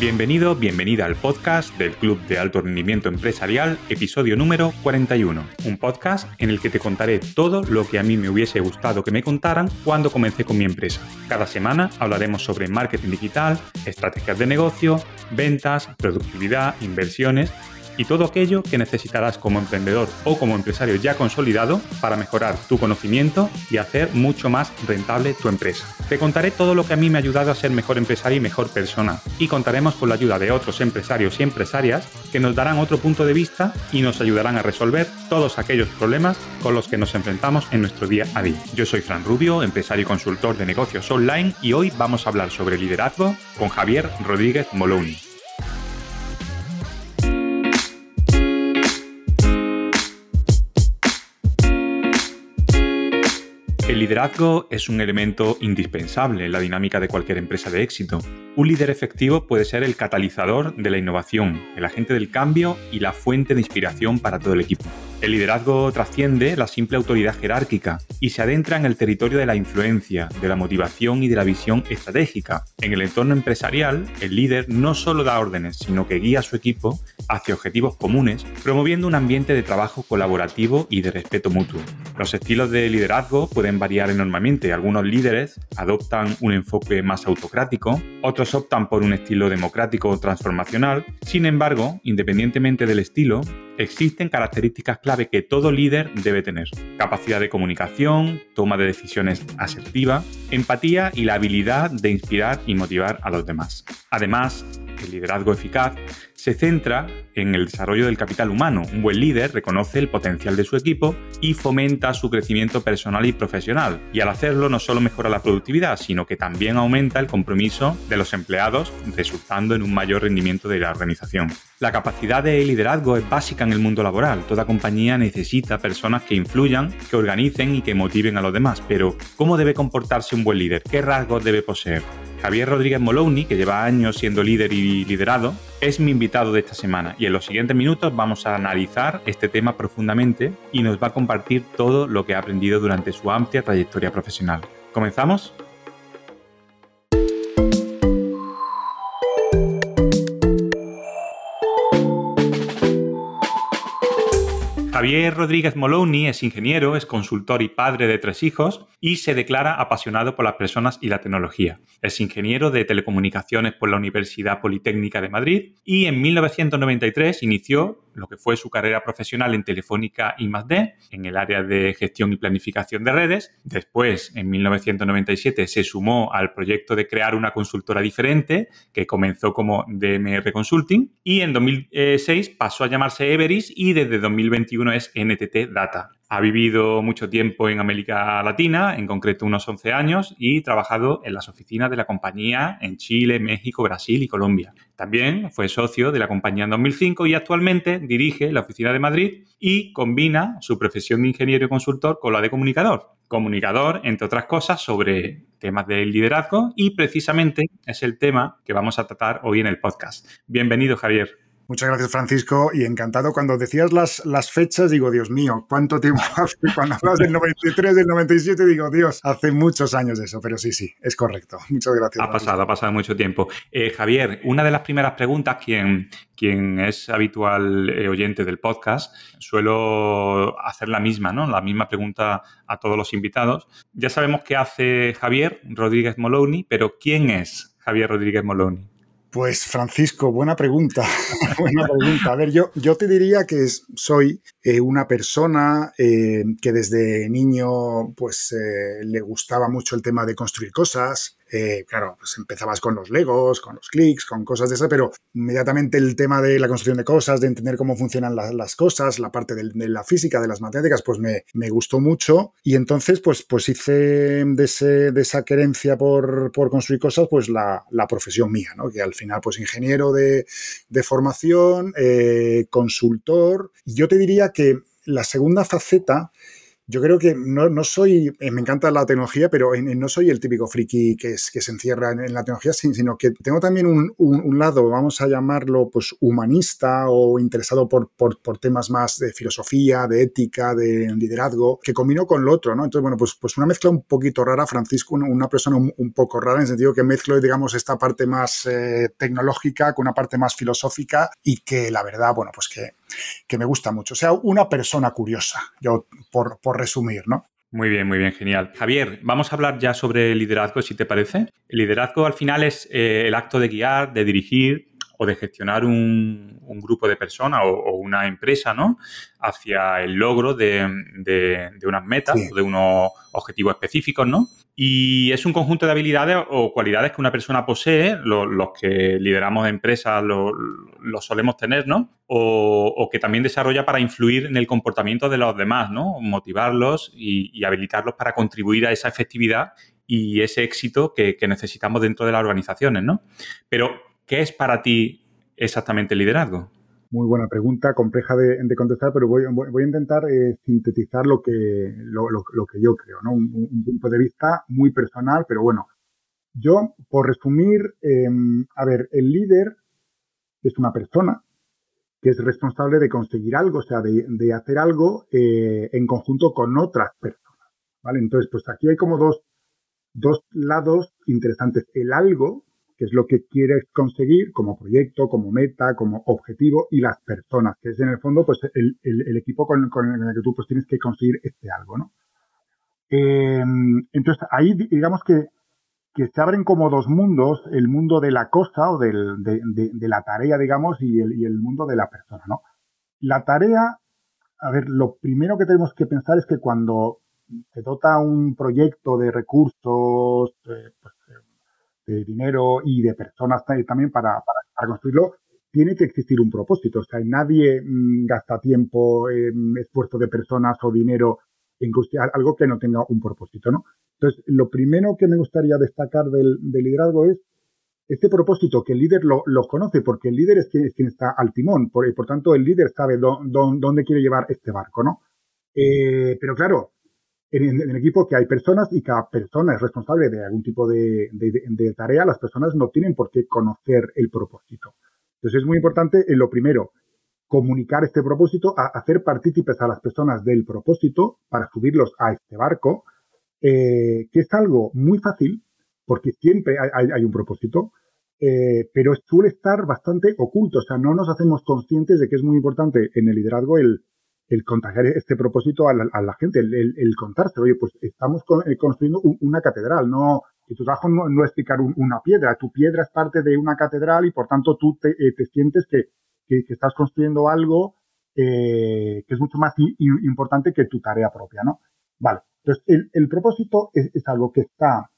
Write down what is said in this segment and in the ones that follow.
Bienvenido, bienvenida al podcast del Club de Alto Rendimiento Empresarial, episodio número 41. Un podcast en el que te contaré todo lo que a mí me hubiese gustado que me contaran cuando comencé con mi empresa. Cada semana hablaremos sobre marketing digital, estrategias de negocio, ventas, productividad, inversiones y todo aquello que necesitarás como emprendedor o como empresario ya consolidado para mejorar tu conocimiento y hacer mucho más rentable tu empresa. Te contaré todo lo que a mí me ha ayudado a ser mejor empresario y mejor persona y contaremos con la ayuda de otros empresarios y empresarias que nos darán otro punto de vista y nos ayudarán a resolver todos aquellos problemas con los que nos enfrentamos en nuestro día a día. Yo soy Fran Rubio, empresario y consultor de negocios online y hoy vamos a hablar sobre liderazgo con Javier Rodríguez Moloni. El liderazgo es un elemento indispensable en la dinámica de cualquier empresa de éxito. Un líder efectivo puede ser el catalizador de la innovación, el agente del cambio y la fuente de inspiración para todo el equipo. El liderazgo trasciende la simple autoridad jerárquica y se adentra en el territorio de la influencia, de la motivación y de la visión estratégica. En el entorno empresarial, el líder no solo da órdenes, sino que guía a su equipo hacia objetivos comunes, promoviendo un ambiente de trabajo colaborativo y de respeto mutuo. Los estilos de liderazgo pueden variar enormemente. Algunos líderes adoptan un enfoque más autocrático, otros optan por un estilo democrático o transformacional. Sin embargo, independientemente del estilo, existen características clave que todo líder debe tener. Capacidad de comunicación, toma de decisiones asertiva, empatía y la habilidad de inspirar y motivar a los demás. Además, el liderazgo eficaz se centra en el desarrollo del capital humano. Un buen líder reconoce el potencial de su equipo y fomenta su crecimiento personal y profesional. Y al hacerlo no solo mejora la productividad, sino que también aumenta el compromiso de los empleados, resultando en un mayor rendimiento de la organización. La capacidad de liderazgo es básica en el mundo laboral. Toda compañía necesita personas que influyan, que organicen y que motiven a los demás. Pero, ¿cómo debe comportarse un buen líder? ¿Qué rasgos debe poseer? Javier Rodríguez Moloni, que lleva años siendo líder y liderado, es mi invitado de esta semana y en los siguientes minutos vamos a analizar este tema profundamente y nos va a compartir todo lo que ha aprendido durante su amplia trayectoria profesional. ¿Comenzamos? Javier Rodríguez Moloni es ingeniero, es consultor y padre de tres hijos y se declara apasionado por las personas y la tecnología. Es ingeniero de telecomunicaciones por la Universidad Politécnica de Madrid y en 1993 inició lo que fue su carrera profesional en Telefónica y D, en el área de gestión y planificación de redes. Después, en 1997, se sumó al proyecto de crear una consultora diferente que comenzó como DMR Consulting y en 2006 pasó a llamarse Everis y desde 2021 es NTT Data. Ha vivido mucho tiempo en América Latina, en concreto unos 11 años, y trabajado en las oficinas de la compañía en Chile, México, Brasil y Colombia. También fue socio de la compañía en 2005 y actualmente dirige la oficina de Madrid y combina su profesión de ingeniero y consultor con la de comunicador. Comunicador, entre otras cosas, sobre temas del liderazgo y precisamente es el tema que vamos a tratar hoy en el podcast. Bienvenido, Javier. Muchas gracias, Francisco, y encantado. Cuando decías las, las fechas, digo, Dios mío, ¿cuánto tiempo hace? Cuando hablas del 93, del 97, digo, Dios, hace muchos años eso, pero sí, sí, es correcto. Muchas gracias. Ha pasado, ha pasado mucho tiempo. Eh, Javier, una de las primeras preguntas, quien, quien es habitual eh, oyente del podcast, suelo hacer la misma, ¿no? La misma pregunta a todos los invitados. Ya sabemos qué hace Javier Rodríguez Moloni, pero ¿quién es Javier Rodríguez Moloni? Pues Francisco, buena pregunta. buena pregunta. A ver, yo, yo te diría que soy eh, una persona eh, que desde niño pues eh, le gustaba mucho el tema de construir cosas, eh, claro, pues empezabas con los Legos, con los clics, con cosas de eso, pero inmediatamente el tema de la construcción de cosas, de entender cómo funcionan las cosas, la parte de, la física, de las matemáticas, pues me, gustó mucho. Y entonces, pues, pues hice de, ese, de esa querencia por, construir cosas, pues la, profesión mía, ¿no? Que al final, pues ingeniero de, formación, eh, consultor. Yo te diría que la segunda faceta yo creo que no, soy, eh, me encanta la tecnología, pero no soy el típico friki que, que se encierra en, la tecnología, sino que tengo también un, lado, vamos a llamarlo, pues humanista o interesado por, por, temas más de filosofía, de ética, de liderazgo, que combino con lo otro, ¿no? Entonces, bueno, pues, pues una mezcla un poquito rara, Francisco, una persona un, poco rara, en el sentido que mezclo, digamos, esta parte más eh, tecnológica con una parte más filosófica y que la verdad, bueno, pues que, que me gusta mucho. O sea, una persona curiosa, yo por, por resumir, ¿no? Muy bien, muy bien, genial. Javier, vamos a hablar ya sobre liderazgo, si te parece. El liderazgo al final es eh, el acto de guiar, de dirigir o de gestionar un, grupo de personas o, una empresa, ¿no? Hacia el logro de, unas metas o de unos objetivos específicos, ¿no? Y es un conjunto de habilidades o cualidades que una persona posee, los que lideramos empresas lo, solemos tener, ¿no? O, que también desarrolla para influir en el comportamiento de los demás, ¿no? Motivarlos y, habilitarlos para contribuir a esa efectividad y ese éxito que, que necesitamos dentro de las organizaciones, ¿no? Pero ¿Qué es para ti exactamente el liderazgo? Muy buena pregunta, compleja de, contestar, pero voy, a intentar eh, sintetizar lo que, lo, que yo creo, ¿no? Un, punto de vista muy personal, pero bueno. Yo, por resumir, em, a ver, el líder es una persona que es responsable de conseguir algo, o sea, de, hacer algo eh, en conjunto con otras personas, ¿vale? Entonces, pues aquí hay como dos, dos lados interesantes. El algo, que es lo que quieres conseguir como proyecto, como meta, como objetivo, y las personas, que es en el fondo pues el, equipo con, el que tú pues tienes que conseguir este algo, ¿no? Em, entonces ahí digamos que, se abren como dos mundos, el mundo de la cosa o de, la tarea, digamos, y el, y el mundo de la persona, ¿no? La tarea, a ver, lo primero que tenemos que pensar es que cuando se dota un proyecto de recursos, eh, pues, de dinero y de personas también para, construirlo, tiene que existir un propósito. O sea, nadie mm, gasta tiempo, esfuerzo de personas o dinero en algo que no tenga un propósito, ¿no? Entonces, lo primero que me gustaría destacar del, liderazgo es este propósito que el líder lo, conoce, porque el líder es quien, quien está al timón, por, por tanto el líder sabe dónde quiere llevar este barco, ¿no? Eh, pero claro, en, el equipo que hay personas y cada persona es responsable de algún tipo de, tarea, las personas no tienen por qué conocer el propósito. Entonces es muy importante, en lo primero, comunicar este propósito, hacer partícipes a las personas del propósito para subirlos a este barco, eh, que es algo muy fácil, porque siempre hay, un propósito, eh, pero suele estar bastante oculto, o sea, no nos hacemos conscientes de que es muy importante en el liderazgo el, el contagiar este propósito a la, gente, el, el, contarse, oye, pues estamos eh, construyendo una catedral, no, y tu trabajo no, es explicar una piedra, tu piedra es parte de una catedral y por tanto tú te, eh, sientes que, estás construyendo algo eh, que es mucho más importante que tu tarea propia, ¿no? Vale, entonces el, propósito es, algo que está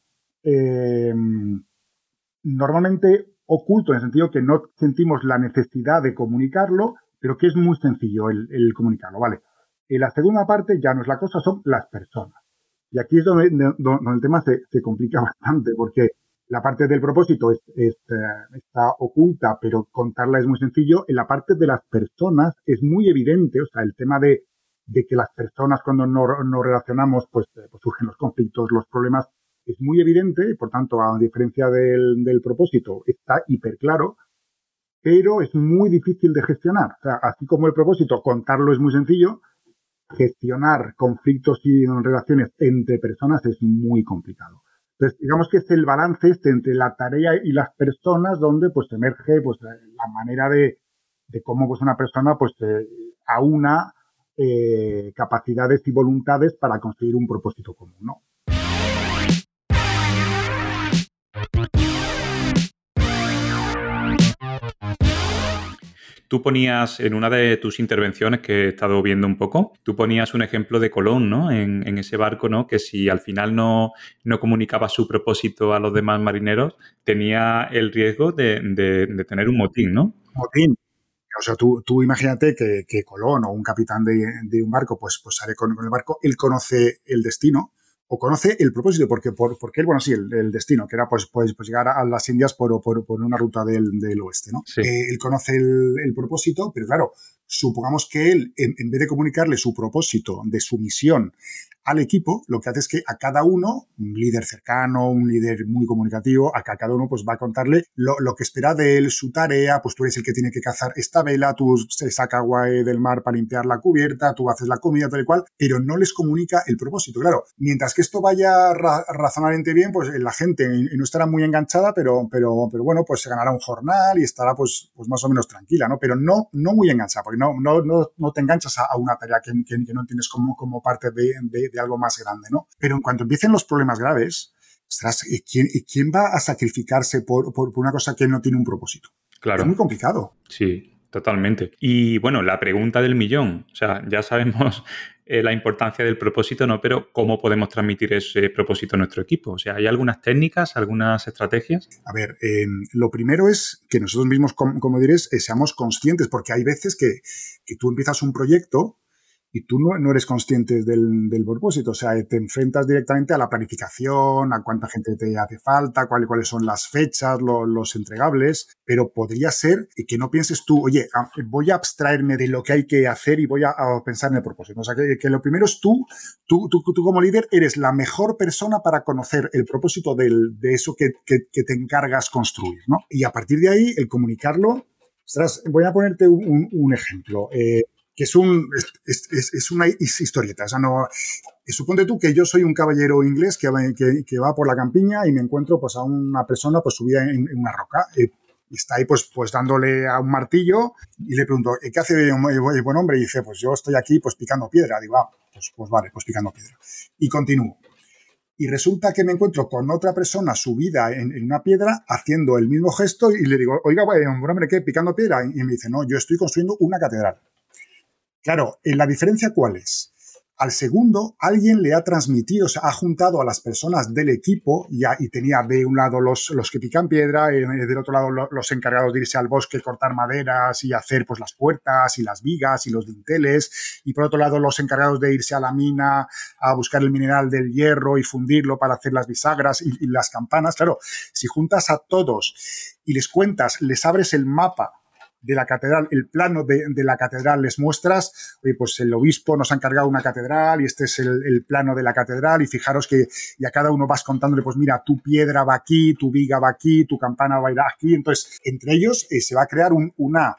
normalmente oculto en el sentido que no sentimos la necesidad de comunicarlo, pero que es muy sencillo el, comunicarlo, ¿vale? Y la segunda parte ya no es la cosa, son las personas. Y aquí es donde, el tema se, complica bastante, porque la parte del propósito es, eh, está oculta, pero contarla es muy sencillo. En la parte de las personas es muy evidente, o sea, el tema de, que las personas cuando nos no relacionamos, pues, eh, pues, surgen los conflictos, los problemas, es muy evidente, y por tanto, a diferencia del, del propósito, está hiper claro pero es muy difícil de gestionar. O sea, así como el propósito, contarlo es muy sencillo, gestionar conflictos y relaciones entre personas es muy complicado. Entonces, digamos que es el balance este entre la tarea y las personas donde pues emerge pues la manera de, cómo pues una persona pues eh, aúna eh, capacidades y voluntades para conseguir un propósito común, ¿no? Tú ponías en una de tus intervenciones que he estado viendo un poco, tú ponías un ejemplo de Colón, ¿no? En, ese barco, ¿no? Que si al final no, no, comunicaba su propósito a los demás marineros, tenía el riesgo de, tener un motín, ¿no? Motín. O sea, tú, imagínate que, Colón o un capitán de, un barco, pues, pues sale con el barco, él conoce el destino, o conoce el propósito, porque, por, porque él, bueno, sí, el, destino, que era pues, pues, pues, llegar a las Indias por, por, una ruta del, oeste, ¿no? Eh, él conoce el, propósito, pero claro, supongamos que él, en, vez de comunicarle su propósito de su misión al equipo, lo que hace es que a cada uno, un líder cercano, un líder muy comunicativo, a cada uno pues va a contarle lo, que espera de él, su tarea, pues tú eres el que tiene que cazar esta vela, tú se saca agua del mar para limpiar la cubierta, tú haces la comida, tal y cual, pero no les comunica el propósito. Claro, mientras que esto vaya razonablemente bien, pues la gente no estará muy enganchada, pero, pero, pero bueno, pues se ganará un jornal y estará pues, pues más o menos tranquila, ¿no? Pero no, no muy enganchada, porque no, no, no, te enganchas a, una tarea que, no entiendes como, como parte de algo más grande, ¿no? Pero en cuanto empiecen los problemas graves, ¿y quién, quién va a sacrificarse por, por, una cosa que no tiene un propósito? Claro. Es muy complicado. Sí, totalmente. Y bueno, la pregunta del millón, o sea, ya sabemos eh, la importancia del propósito, ¿no? Pero ¿cómo podemos transmitir ese propósito a nuestro equipo? O sea, ¿hay algunas técnicas, algunas estrategias? A ver, eh, lo primero es que nosotros mismos, como, como diréis, eh, seamos conscientes, porque hay veces que, que tú empiezas un proyecto y tú no, eres consciente del, propósito, o sea, te enfrentas directamente a la planificación, a cuánta gente te hace falta, cuáles, cuáles son las fechas, los entregables, pero podría ser que no pienses tú, oye, voy a abstraerme de lo que hay que hacer y voy a, pensar en el propósito. O sea, que, lo primero es tú, tú, tú, tú, como líder eres la mejor persona para conocer el propósito de eso que, te encargas construir, ¿no? Y a partir de ahí, el comunicarlo, voy a ponerte un, ejemplo. Eh, que es, un, es, es, una historieta. O sea, no, suponte tú que yo soy un caballero inglés que, que, va por la campiña y me encuentro pues, a una persona pues, subida en, una roca. Eh, y está ahí pues, pues dándole a un martillo y le pregunto, ¿qué hace el buen hombre? Y dice, pues yo estoy aquí pues picando piedra. Digo, ah, pues, pues vale, pues picando piedra. Y continúo. Y resulta que me encuentro con otra persona subida en, en, una piedra haciendo el mismo gesto y le digo, oiga, buen hombre, ¿qué? ¿Picando piedra? Y me dice, no, yo estoy construyendo una catedral. Claro, ¿la diferencia cuál es? Al segundo, alguien le ha transmitido, o sea, ha juntado a las personas del equipo y, y tenía de un lado los, los que pican piedra, y del otro lado los, encargados de irse al bosque, cortar maderas y hacer pues las puertas y las vigas y los dinteles, y por otro lado los encargados de irse a la mina a buscar el mineral del hierro y fundirlo para hacer las bisagras y, y las campanas. Claro, si juntas a todos y les cuentas, les abres el mapa de la catedral, el plano de, la catedral, les muestras, oye, pues el obispo nos ha encargado una catedral y este es el, plano de la catedral y fijaros que y a cada uno vas contándole, pues mira, tu piedra va aquí, tu viga va aquí, tu campana va a ir aquí. Entonces, entre ellos eh, se va a crear un, una,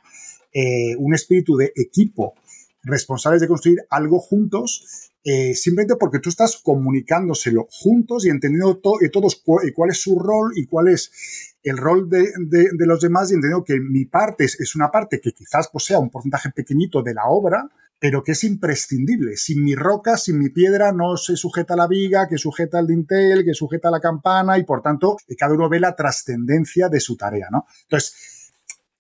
eh, un espíritu de equipo responsables de construir algo juntos eh, simplemente porque tú estás comunicándoselo juntos y entendiendo todos cuál es su rol y cuál es el rol de, los demás y entendiendo que mi parte es, una parte que quizás posea un porcentaje pequeñito de la obra, pero que es imprescindible. Sin mi roca, sin mi piedra, no se sujeta la viga, que sujeta el dintel, que sujeta la campana y por tanto cada uno ve la trascendencia de su tarea. ¿no? Entonces,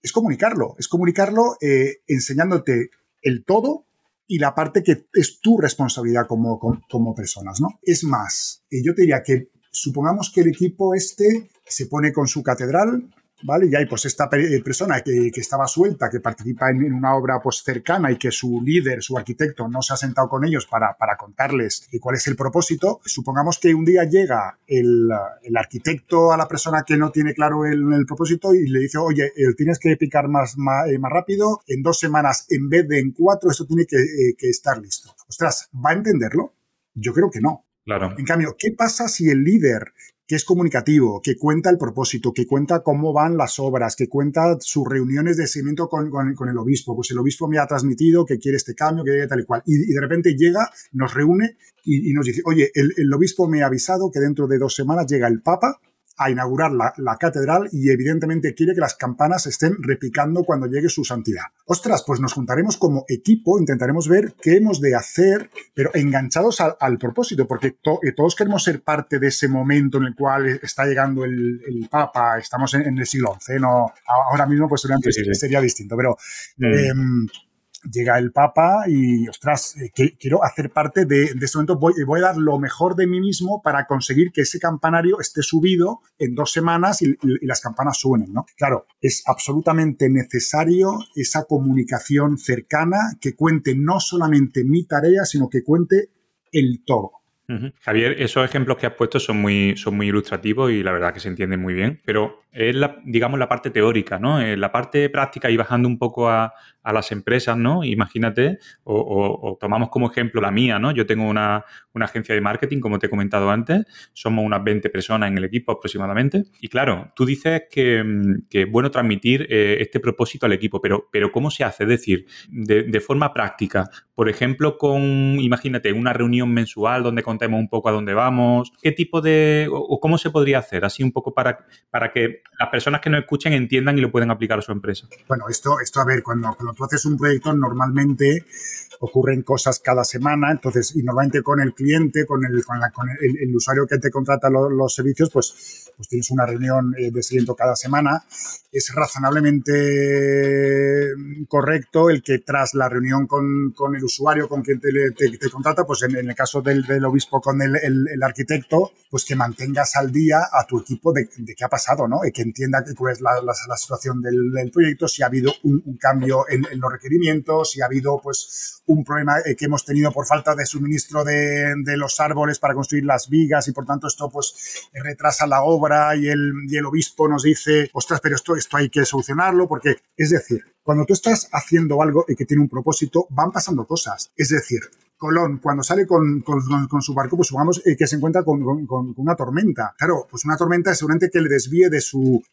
es comunicarlo, es comunicarlo eh, enseñándote el todo y la parte que es tu responsabilidad como, como, personas, ¿no? Es más, yo te diría que supongamos que el equipo este se pone con su catedral, ¿vale? Y hay pues esta eh, persona que, estaba suelta, que participa en, una obra pues cercana y que su líder, su arquitecto, no se ha sentado con ellos para, para contarles cuál es el propósito. Supongamos que un día llega el, arquitecto a la persona que no tiene claro el, propósito y le dice, oye, eh, tienes que picar más, eh, más, rápido, en dos semanas en vez de en cuatro, esto tiene que, que estar listo. Ostras, ¿va a entenderlo? Yo creo que no. En cambio, ¿qué pasa si el líder que es comunicativo, que cuenta el propósito, que cuenta cómo van las obras, que cuenta sus reuniones de seguimiento con, el obispo. Pues el obispo me ha transmitido que quiere este cambio, que tal y cual. Y, de repente llega, nos reúne y, nos dice, oye, el, obispo me ha avisado que dentro de dos semanas llega el Papa a inaugurar la, catedral y evidentemente quiere que las campanas estén repicando cuando llegue su santidad. Ostras, pues nos juntaremos como equipo, intentaremos ver qué hemos de hacer, pero enganchados al, propósito, porque eh, todos queremos ser parte de ese momento en el cual está llegando el, Papa, estamos en, el siglo XI, ¿no? ahora mismo pues sería distinto, pero... Mm. Em, llega el Papa y, ostras, eh, quiero hacer parte de, de este momento, voy, voy, a dar lo mejor de mí mismo para conseguir que ese campanario esté subido en dos semanas y, las campanas suenen, ¿no? Claro, es absolutamente necesario esa comunicación cercana que cuente no solamente mi tarea, sino que cuente el todo. Javier, esos ejemplos que has puesto son muy, son muy ilustrativos y la verdad que se entienden muy bien, pero es, la, digamos, la parte teórica, ¿no? Eh, la parte práctica y bajando un poco a, a las empresas, ¿no? Imagínate, o, tomamos como ejemplo la mía, ¿no? Yo tengo una, agencia de marketing, como te he comentado antes, somos unas 20 personas en el equipo aproximadamente. Y claro, tú dices que, es bueno transmitir eh, este propósito al equipo, pero, pero ¿cómo se hace? Es decir, de, forma práctica, por ejemplo, con, imagínate, una reunión mensual donde contemos un poco a dónde vamos, qué tipo de, o, cómo se podría hacer, así un poco para, para que las personas que nos escuchen entiendan y lo puedan aplicar a su empresa. Bueno, esto, esto a ver, cuando, cuando tú haces un proyecto, normalmente ocurren cosas cada semana, entonces, y normalmente con el cliente, con el, con, el, usuario que te contrata los servicios, pues, pues tienes una reunión eh, de seguimiento cada semana. Es razonablemente correcto el que tras la reunión con, con el usuario, con quien te, te, contrata, pues en, el caso del, del, obispo con el, el, arquitecto, pues que mantengas al día a tu equipo de, de qué ha pasado, ¿no? Y que entienda cuál es la, la, situación del, del, proyecto, si ha habido un, un cambio en, en, los requerimientos, si ha habido, pues, un problema eh, que hemos tenido por falta de suministro de, los árboles para construir las vigas y por tanto esto pues retrasa la obra y el, y el obispo nos dice, ostras, pero esto, esto hay que solucionarlo porque, es decir, cuando tú estás haciendo algo y que tiene un propósito, van pasando cosas. Es decir, Colón, cuando sale con, su barco, pues supongamos eh, que se encuentra con, una tormenta. Claro, pues una tormenta seguramente que le desvíe de su,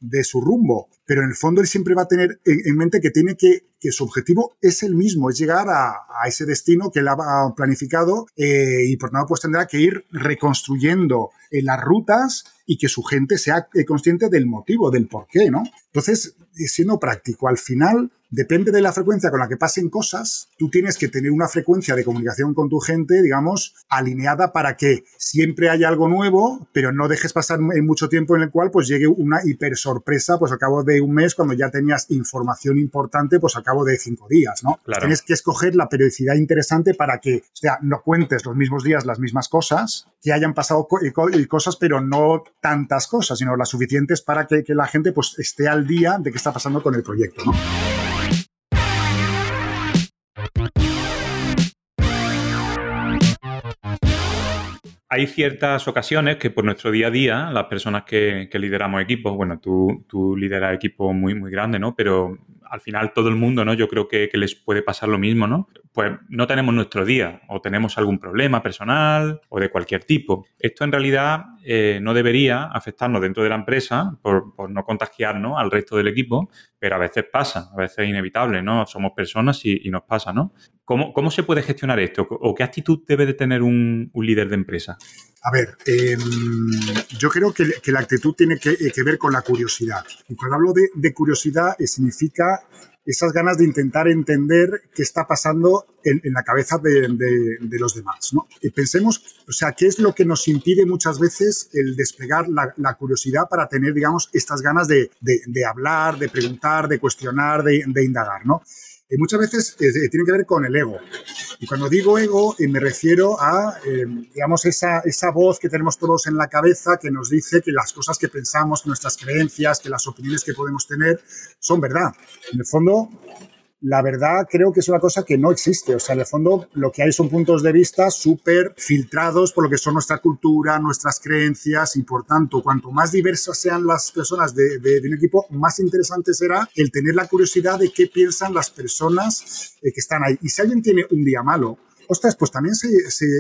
rumbo, pero en el fondo él siempre va a tener en, mente que tiene que, que su objetivo es el mismo, es llegar a, ese destino que él ha planificado eh, y por tanto pues tendrá que ir reconstruyendo eh, las rutas y que su gente sea consciente del motivo, del por qué, ¿no? Entonces, siendo práctico, al final depende de la frecuencia con la que pasen cosas, tú tienes que tener una frecuencia de comunicación con tu gente, digamos, alineada para que siempre haya algo nuevo, pero no dejes pasar mucho tiempo en el cual pues llegue una hiper sorpresa pues al cabo de un mes cuando ya tenías información importante pues al cabo de cinco días, ¿no? Tienes que escoger la periodicidad interesante para que, o sea, no cuentes los mismos días las mismas cosas, que hayan pasado cosas, pero no tantas cosas, sino las suficientes para que, que la gente pues esté al día de qué está pasando con el proyecto, ¿no? Hay ciertas ocasiones que por nuestro día a día, las personas que, lideramos equipos, bueno, tú, tú lideras equipos muy, muy grandes, ¿no? Pero al final todo el mundo, ¿no? Yo creo que, que, les puede pasar lo mismo, ¿no? Pues no tenemos nuestro día o tenemos algún problema personal o de cualquier tipo. Esto en realidad eh, no debería afectarnos dentro de la empresa por, por, no contagiarnos al resto del equipo, pero a veces pasa, a veces es inevitable, ¿no? Somos personas y, y nos pasa, ¿no? ¿Cómo, ¿Cómo, se puede gestionar esto? ¿O qué actitud debe de tener un, un líder de empresa? A ver, em, yo creo que, que, la actitud tiene que, que, ver con la curiosidad. Y cuando hablo de, de curiosidad, eh, significa esas ganas de intentar entender qué está pasando en, en la cabeza de, de, de, los demás. ¿no? Y pensemos, o sea, qué es lo que nos impide muchas veces el desplegar la, la curiosidad para tener, digamos, estas ganas de, hablar, de preguntar, de cuestionar, de, indagar. ¿no? Y muchas veces eh, tiene que ver con el ego. Y cuando digo ego, eh, me refiero a, eh, digamos, esa, esa voz que tenemos todos en la cabeza que nos dice que las cosas que pensamos, que nuestras creencias, que las opiniones que podemos tener son verdad. En el fondo, la verdad creo que es una cosa que no existe. O sea, en el fondo lo que hay son puntos de vista súper filtrados por lo que son nuestra cultura, nuestras creencias y por tanto, cuanto más diversas sean las personas de, un equipo, más interesante será el tener la curiosidad de qué piensan las personas eh, que están ahí. Y si alguien tiene un día malo, ostras, pues también se,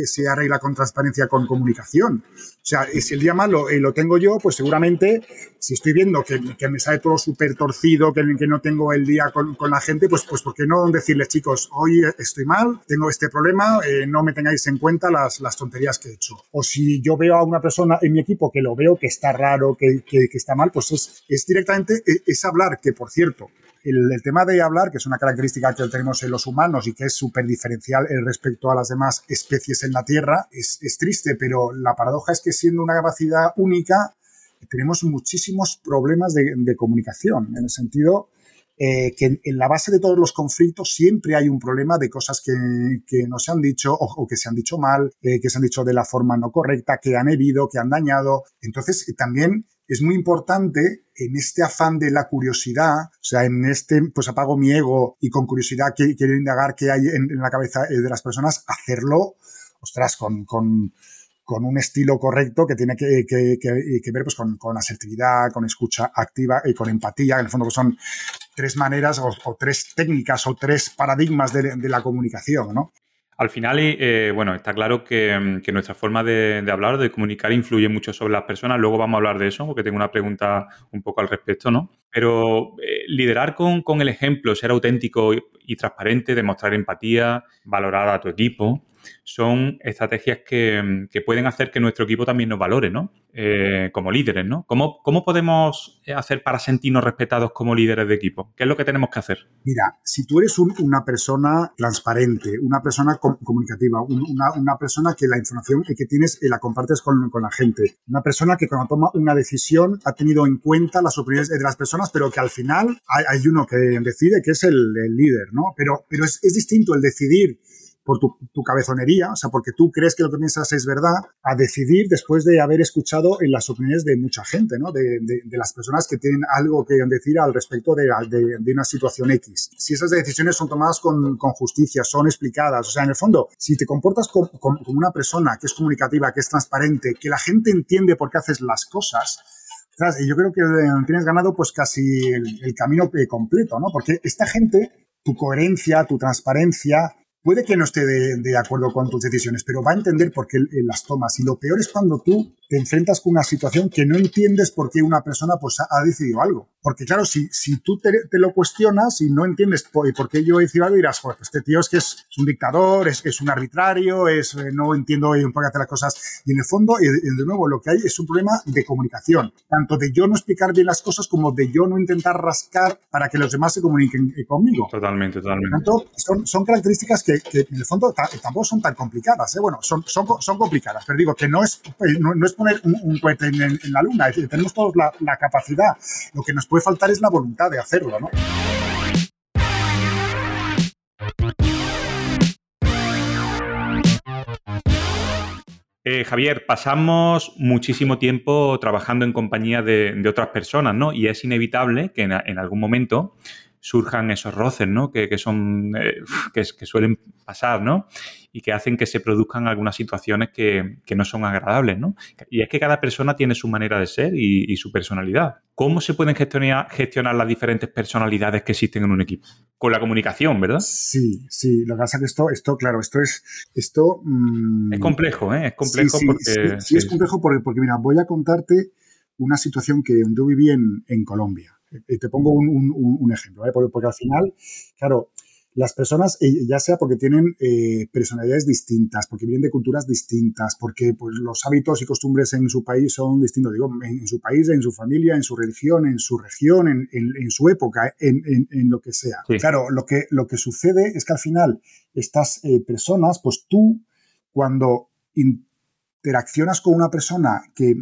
se, arregla con transparencia, con comunicación. O sea, si el día malo eh, lo tengo yo, pues seguramente si estoy viendo que, me sale todo súper torcido, que, que, no tengo el día con, con, la gente, pues, pues ¿por qué no decirles, chicos, hoy estoy mal, tengo este problema, eh, no me tengáis en cuenta las, las, tonterías que he hecho? O si yo veo a una persona en mi equipo que lo veo que está raro, que, que está mal, pues es, es directamente, es, es hablar, que por cierto, el, tema de hablar, que es una característica que tenemos en los humanos y que es súper diferencial respecto a las demás especies en la Tierra, es, triste, pero la paradoja es que siendo una capacidad única, tenemos muchísimos problemas de, comunicación, en el sentido eh, que en, la base de todos los conflictos siempre hay un problema de cosas que, no se han dicho o, que se han dicho mal, eh, que se han dicho de la forma no correcta, que han herido, que han dañado. Entonces, también es muy importante en este afán de la curiosidad, o sea, en este, pues apago mi ego y con curiosidad quiero indagar qué hay en, la cabeza de las personas, hacerlo, ostras, con, con con un estilo correcto que tiene que, ver pues, con, asertividad, con escucha activa y con empatía, en el fondo que son tres maneras o, tres técnicas o tres paradigmas de, la comunicación, ¿no? Al final, eh, bueno, está claro que, nuestra forma de, hablar, de comunicar, influye mucho sobre las personas. Luego vamos a hablar de eso, porque tengo una pregunta un poco al respecto, ¿no? Pero eh, liderar con, con, el ejemplo, ser auténtico y transparente, demostrar empatía, valorar a tu equipo, son estrategias que, pueden hacer que nuestro equipo también nos valore, ¿no? Eh, como líderes, ¿no? ¿Cómo, ¿Cómo, podemos hacer para sentirnos respetados como líderes de equipo? ¿Qué es lo que tenemos que hacer? Mira, si tú eres una persona transparente, una persona comunicativa, una, persona que la información que tienes la compartes con, la gente, una persona que cuando toma una decisión ha tenido en cuenta las opiniones de las personas, pero que al final hay, uno que decide que es el, líder, ¿no? Pero, pero es, es distinto el decidir por tu, cabezonería, o sea, porque tú crees que lo que piensas es verdad, a decidir después de haber escuchado las opiniones de mucha gente, ¿no? De, las personas que tienen algo que decir al respecto de, una situación X. Si esas decisiones son tomadas con, justicia, son explicadas, o sea, en el fondo, si te comportas como, una persona que es comunicativa, que es transparente, que la gente entiende por qué haces las cosas, yo creo que tienes ganado pues casi el, el camino completo, ¿no? Porque esta gente, tu coherencia, tu transparencia, puede que no esté de, acuerdo con tus decisiones, pero va a entender por qué las tomas. Y lo peor es cuando tú te enfrentas con una situación que no entiendes por qué una persona pues, ha, decidido algo. Porque claro, si, si tú te, lo cuestionas y no entiendes por, qué yo he decidido algo, dirás, pues este tío es que es, un dictador, es, es un arbitrario, es, eh, no entiendo un poco las cosas. Y en el fondo, de nuevo, lo que hay es un problema de comunicación. Tanto de yo no explicar bien las cosas como de yo no intentar rascar para que los demás se comuniquen eh, conmigo. Totalmente, totalmente. Por tanto, son, son características que, que, en el fondo tampoco son tan complicadas. ¿eh? Bueno, son, son, son complicadas, pero digo que no es, no, es poner un, cohete en, la luna. tenemos todos la, la capacidad. Lo que nos puede faltar es la voluntad de hacerlo, ¿no? Eh, Javier, pasamos muchísimo tiempo trabajando en compañía de, otras personas, ¿no? Y es inevitable que en, algún momento surjan esos roces, ¿no? Que, son, eh, que, suelen pasar, ¿no? Y que hacen que se produzcan algunas situaciones que, no son agradables, ¿no? Y es que cada persona tiene su manera de ser y, su personalidad. ¿Cómo se pueden gestionar, gestionar, las diferentes personalidades que existen en un equipo? Con la comunicación, ¿verdad? Sí, sí. Lo que pasa es que esto, esto claro, esto es... Esto, mm, Es complejo, ¿eh? Es complejo porque... Sí, es complejo porque, porque, mira, voy a contarte una situación que yo viví en, en Colombia. Eh, te pongo un, ejemplo, ¿eh? porque, al final, claro, las personas, eh, ya sea porque tienen personalidades distintas, porque vienen de culturas distintas, porque pues, los hábitos y costumbres en su país son distintos, digo, en, su país, en su familia, en su religión, en su región, en, su época, en, lo que sea. Claro, lo que, lo que sucede es que al final estas personas, pues tú, cuando interaccionas con una persona que,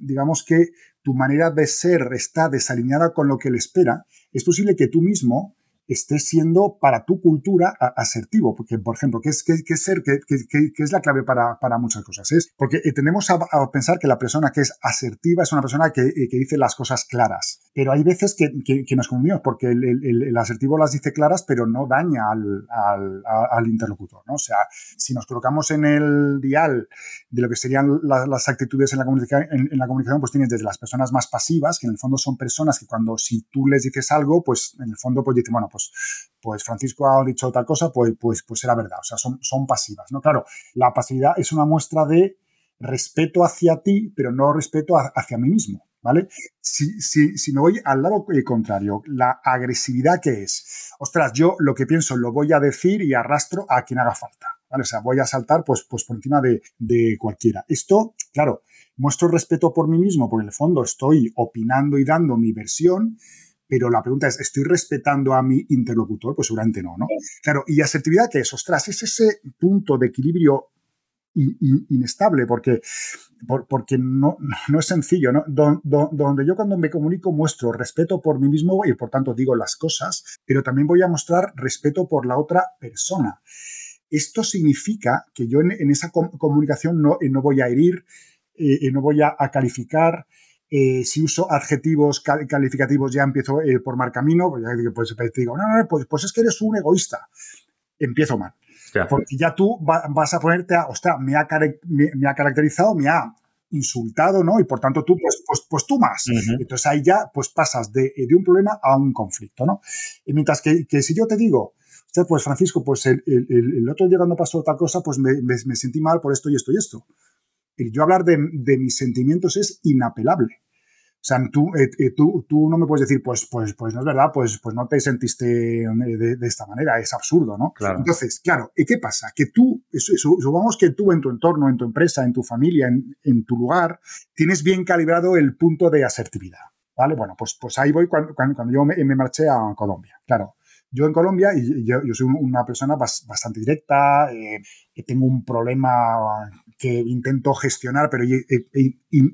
digamos que tu manera de ser está desalineada con lo que él espera, es posible que tú mismo estés siendo para tu cultura asertivo. Porque, por ejemplo, ¿qué es, qué, ser? Qué, es la clave para, muchas cosas? Es porque eh, tendemos a, pensar que la persona que es asertiva es una persona que, eh, dice las cosas claras. Pero hay veces que, nos confundimos porque el, asertivo las dice claras, pero no daña al, interlocutor. ¿no? O sea, si nos colocamos en el dial de lo que serían las actitudes en la, comunicación, en, la comunicación, pues tienes desde las personas más pasivas, que en el fondo son personas que cuando si tú les dices algo, pues en el fondo pues dicen, bueno, pues, pues Francisco ha dicho tal cosa, pues, pues, pues era verdad. O sea, son, son pasivas, ¿no? Claro, la pasividad es una muestra de respeto hacia ti, pero no respeto hacia mí mismo, ¿vale? Si, si, si me voy al lado contrario, la agresividad que es, ostras, yo lo que pienso lo voy a decir y arrastro a quien haga falta, ¿vale? O sea, voy a saltar pues, pues por encima de, de cualquiera. Esto, claro, muestro respeto por mí mismo, porque en el fondo estoy opinando y dando mi versión, pero la pregunta es, ¿estoy respetando a mi interlocutor? Pues seguramente no, ¿no? Claro, y asertividad, ¿qué es? Ostras, es ese punto de equilibrio inestable, porque, porque no, no, es sencillo, ¿no? donde yo cuando me comunico muestro respeto por mí mismo y por tanto digo las cosas, pero también voy a mostrar respeto por la otra persona. Esto significa que yo en, esa comunicación no, no, voy a herir, eh, no voy a calificar, eh, si uso adjetivos calificativos ya empiezo por mal camino, pues, pues, pues, digo, no, no, pues, pues, es que eres un egoísta. Empiezo mal. Porque ya tú vas a ponerte a, ostras, me ha, me ha caracterizado, me ha insultado, ¿no? Y por tanto tú, pues, pues, pues tú más. Entonces ahí ya, pues pasas de, de, un problema a un conflicto, ¿no? Y mientras que, que si yo te digo, pues Francisco, pues el, el, el, otro día cuando pasó otra cosa, pues me, me, me, sentí mal por esto y esto y esto. El yo hablar de, de mis sentimientos es inapelable. O sea, tú, eh, eh, tú, tú, no me puedes decir, pues, pues, pues no es verdad, pues, pues no te sentiste de, de esta manera, es absurdo, ¿no? Claro. Entonces, claro, ¿y qué pasa? Que tú, supongamos que tú en tu entorno, en tu empresa, en tu familia, en, en tu lugar, tienes bien calibrado el punto de asertividad, ¿vale? Bueno, pues, pues ahí voy cuando, cuando, cuando yo me, me marché a Colombia, claro. Yo en Colombia, y yo, yo soy una persona bastante directa, eh, tengo un problema que intento gestionar, pero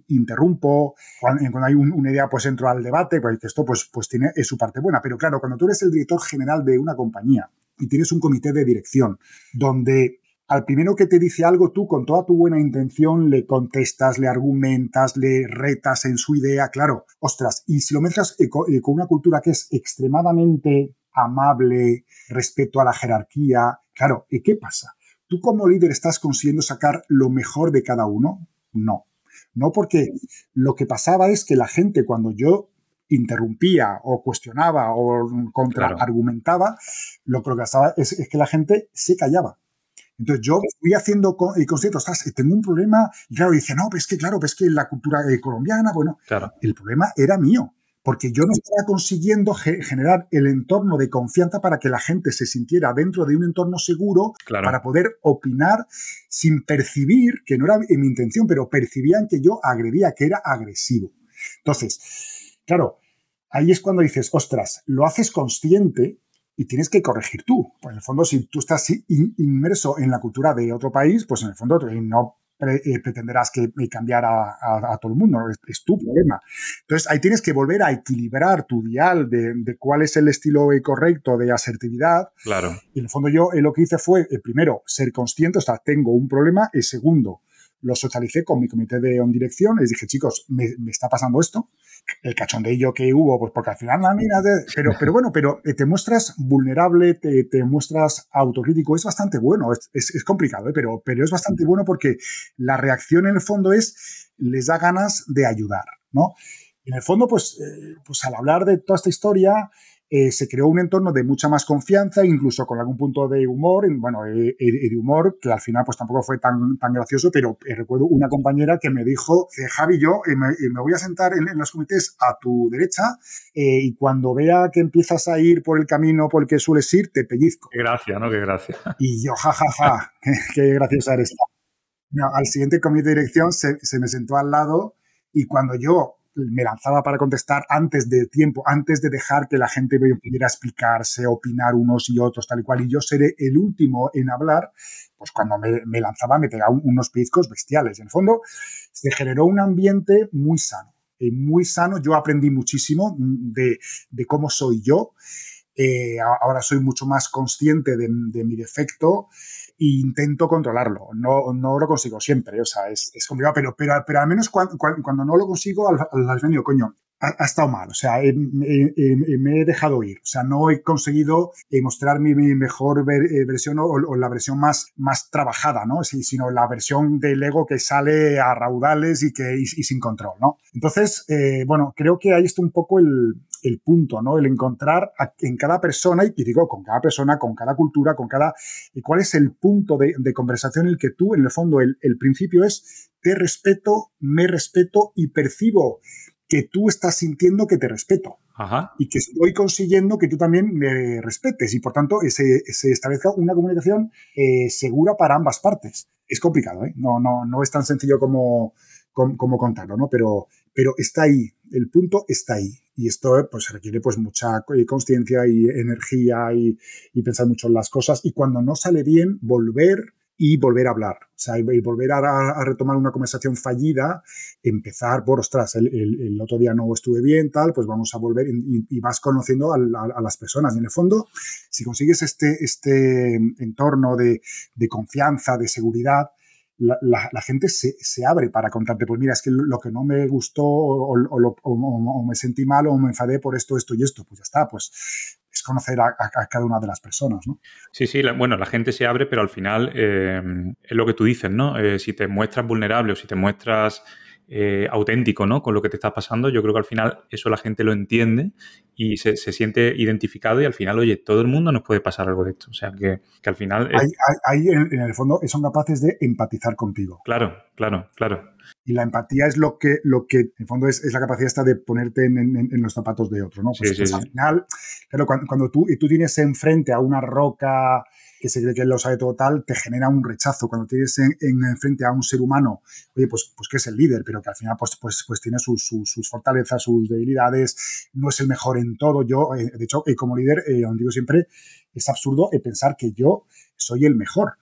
interrumpo. Cuando, hay un, una idea, pues entro al debate, porque esto pues, pues tiene su parte buena. Pero claro, cuando tú eres el director general de una compañía y tienes un comité de dirección donde al primero que te dice algo, tú con toda tu buena intención le contestas, le argumentas, le retas en su idea, claro, ostras, y si lo mezclas con una cultura que es extremadamente amable, respeto a la jerarquía. Claro, ¿y qué pasa? ¿Tú como líder estás consiguiendo sacar lo mejor de cada uno? No. No porque lo que pasaba es que la gente cuando yo interrumpía o cuestionaba o contraargumentaba, lo que pasaba es, es, que la gente se callaba. Entonces yo fui haciendo conciertos, tengo un problema, y claro, dice, no, pues que claro, ves que la cultura colombiana, bueno, claro. el problema era mío porque yo no estaba consiguiendo generar el entorno de confianza para que la gente se sintiera dentro de un entorno seguro claro. para poder opinar sin percibir, que no era mi intención, pero percibían que yo agredía, que era agresivo. Entonces, claro, ahí es cuando dices, ostras, lo haces consciente y tienes que corregir tú. Pues en el fondo, si tú estás inmerso en la cultura de otro país, pues en el fondo no eh, pretenderás que cambiar a, a, a, todo el mundo, es, es, tu problema. Entonces ahí tienes que volver a equilibrar tu dial de, de cuál es el estilo correcto de asertividad. Claro. Y en el fondo yo eh, lo que hice fue, eh, primero, ser consciente, o sea, tengo un problema, y segundo, lo socialicé con mi comité de on dirección, les dije, chicos, me, me está pasando esto, el cachondeillo que hubo, pues porque al final, la mina, de, pero, pero bueno, pero te muestras vulnerable, te, te muestras autocrítico, es bastante bueno, es, es, es complicado, ¿eh? pero, pero es bastante bueno porque la reacción en el fondo es, les da ganas de ayudar, ¿no? En el fondo, pues, eh, pues al hablar de toda esta historia, eh, se creó un entorno de mucha más confianza, incluso con algún punto de humor, bueno, eh, de humor, que al final pues tampoco fue tan, tan gracioso, pero eh, recuerdo una compañera que me dijo, Javi, yo me, me, voy a sentar en, en, los comités a tu derecha y cuando vea que empiezas a ir por el camino por el que sueles ir, te pellizco. Qué gracia, ¿no? Qué gracia. Y yo, jajaja, ja, ja, qué, qué graciosa eres. No, al siguiente comité de dirección se, se me sentó al lado y cuando yo me lanzaba para contestar antes de tiempo, antes de dejar que la gente pudiera explicarse, opinar unos y otros, tal y cual, y yo seré el último en hablar, pues cuando me, lanzaba me pegaba unos pizcos bestiales. En el fondo, se generó un ambiente muy sano, eh, muy sano. Yo aprendí muchísimo de, de cómo soy yo. Eh, ahora soy mucho más consciente de, de mi defecto intento controlarlo. No, no lo consigo siempre, o sea, es, complicado, pero, pero, pero al menos cuando, cuando, no lo consigo, al, al digo, coño, ha, estado mal, o sea, me he dejado ir, o sea, no he conseguido mostrar mi, mejor eh, versión o, la versión más, más trabajada, ¿no? Sino la versión del ego que sale a raudales y, que, y sin control, ¿no? Entonces, eh, bueno, creo que ahí está un poco el, el punto, ¿no? El encontrar a, en cada persona, y digo, con cada persona, con cada cultura, con cada... Y cuál es el punto de, de conversación en el que tú, en el fondo, el, el principio es te respeto, me respeto y percibo que tú estás sintiendo que te respeto. Ajá. Y que estoy consiguiendo que tú también me respetes y por tanto se, se establezca una comunicación eh, segura para ambas partes. Es complicado, ¿eh? No, no, no es tan sencillo como, como, como, contarlo, ¿no? Pero, pero está ahí, el punto está ahí. Y esto pues requiere pues mucha conciencia y energía y, pensar mucho en las cosas. Y cuando no sale bien, volver y volver a hablar. O sea, y volver a, retomar una conversación fallida, empezar por, ostras, el, el, otro día no estuve bien, tal, pues vamos a volver y, vas conociendo a, las personas. Y en el fondo, si consigues este, este entorno de confianza, de seguridad, la, gente se, se, abre para contarte, pues mira, es que lo que no me gustó o, me sentí mal o me enfadé por esto, esto y esto, pues ya está, pues es conocer a, cada una de las personas, ¿no? Sí, sí, bueno, la gente se abre, pero al final eh, es lo que tú dices, ¿no? Eh, si te muestras vulnerable o si te muestras eh, auténtico, ¿no? Con lo que te está pasando, yo creo que al final eso la gente lo entiende y se, siente identificado y al final, oye, todo el mundo nos puede pasar algo de esto. O sea, que, al final... Ahí, en, el fondo son capaces de empatizar contigo. Claro, claro, claro. Y la empatía es lo que, lo que en el fondo es, la capacidad esta de ponerte en, los zapatos de otro, ¿no? Pues, pues al final, claro, cuando, cuando, tú, y tú tienes enfrente a una roca que se cree que lo sabe todo tal, te genera un rechazo. Cuando tienes en, frente a un ser humano, oye, pues, pues que es el líder, pero que al final pues, pues, pues tiene sus, sus, fortalezas, sus debilidades, no es el mejor en todo. Yo, eh, de hecho, eh, como líder, eh, digo siempre, es absurdo eh, pensar que yo soy el mejor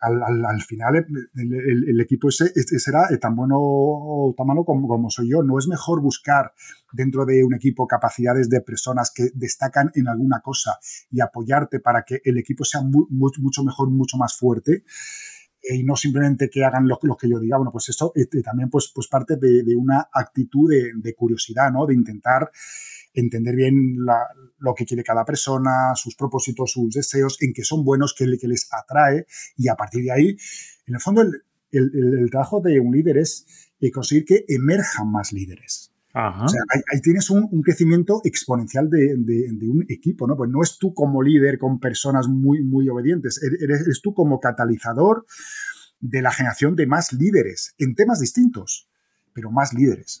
al, final el, equipo ese, será tan bueno o tan malo como, soy yo. No es mejor buscar dentro de un equipo capacidades de personas que destacan en alguna cosa y apoyarte para que el equipo sea mucho mejor, mucho más fuerte y no simplemente que hagan lo, que yo diga. Bueno, pues esto eh, también pues, pues parte de, una actitud de, de, curiosidad, ¿no? De intentar entender bien lo que quiere cada persona, sus propósitos, sus deseos, en qué son buenos, qué, les atrae y a partir de ahí, en el fondo, el, trabajo de un líder es eh, conseguir que emerjan más líderes. O sea, ahí, tienes un, crecimiento exponencial de, un equipo, ¿no? Pues no es tú como líder con personas muy, muy obedientes, eres, eres tú como catalizador de la generación de más líderes en temas distintos pero más líderes.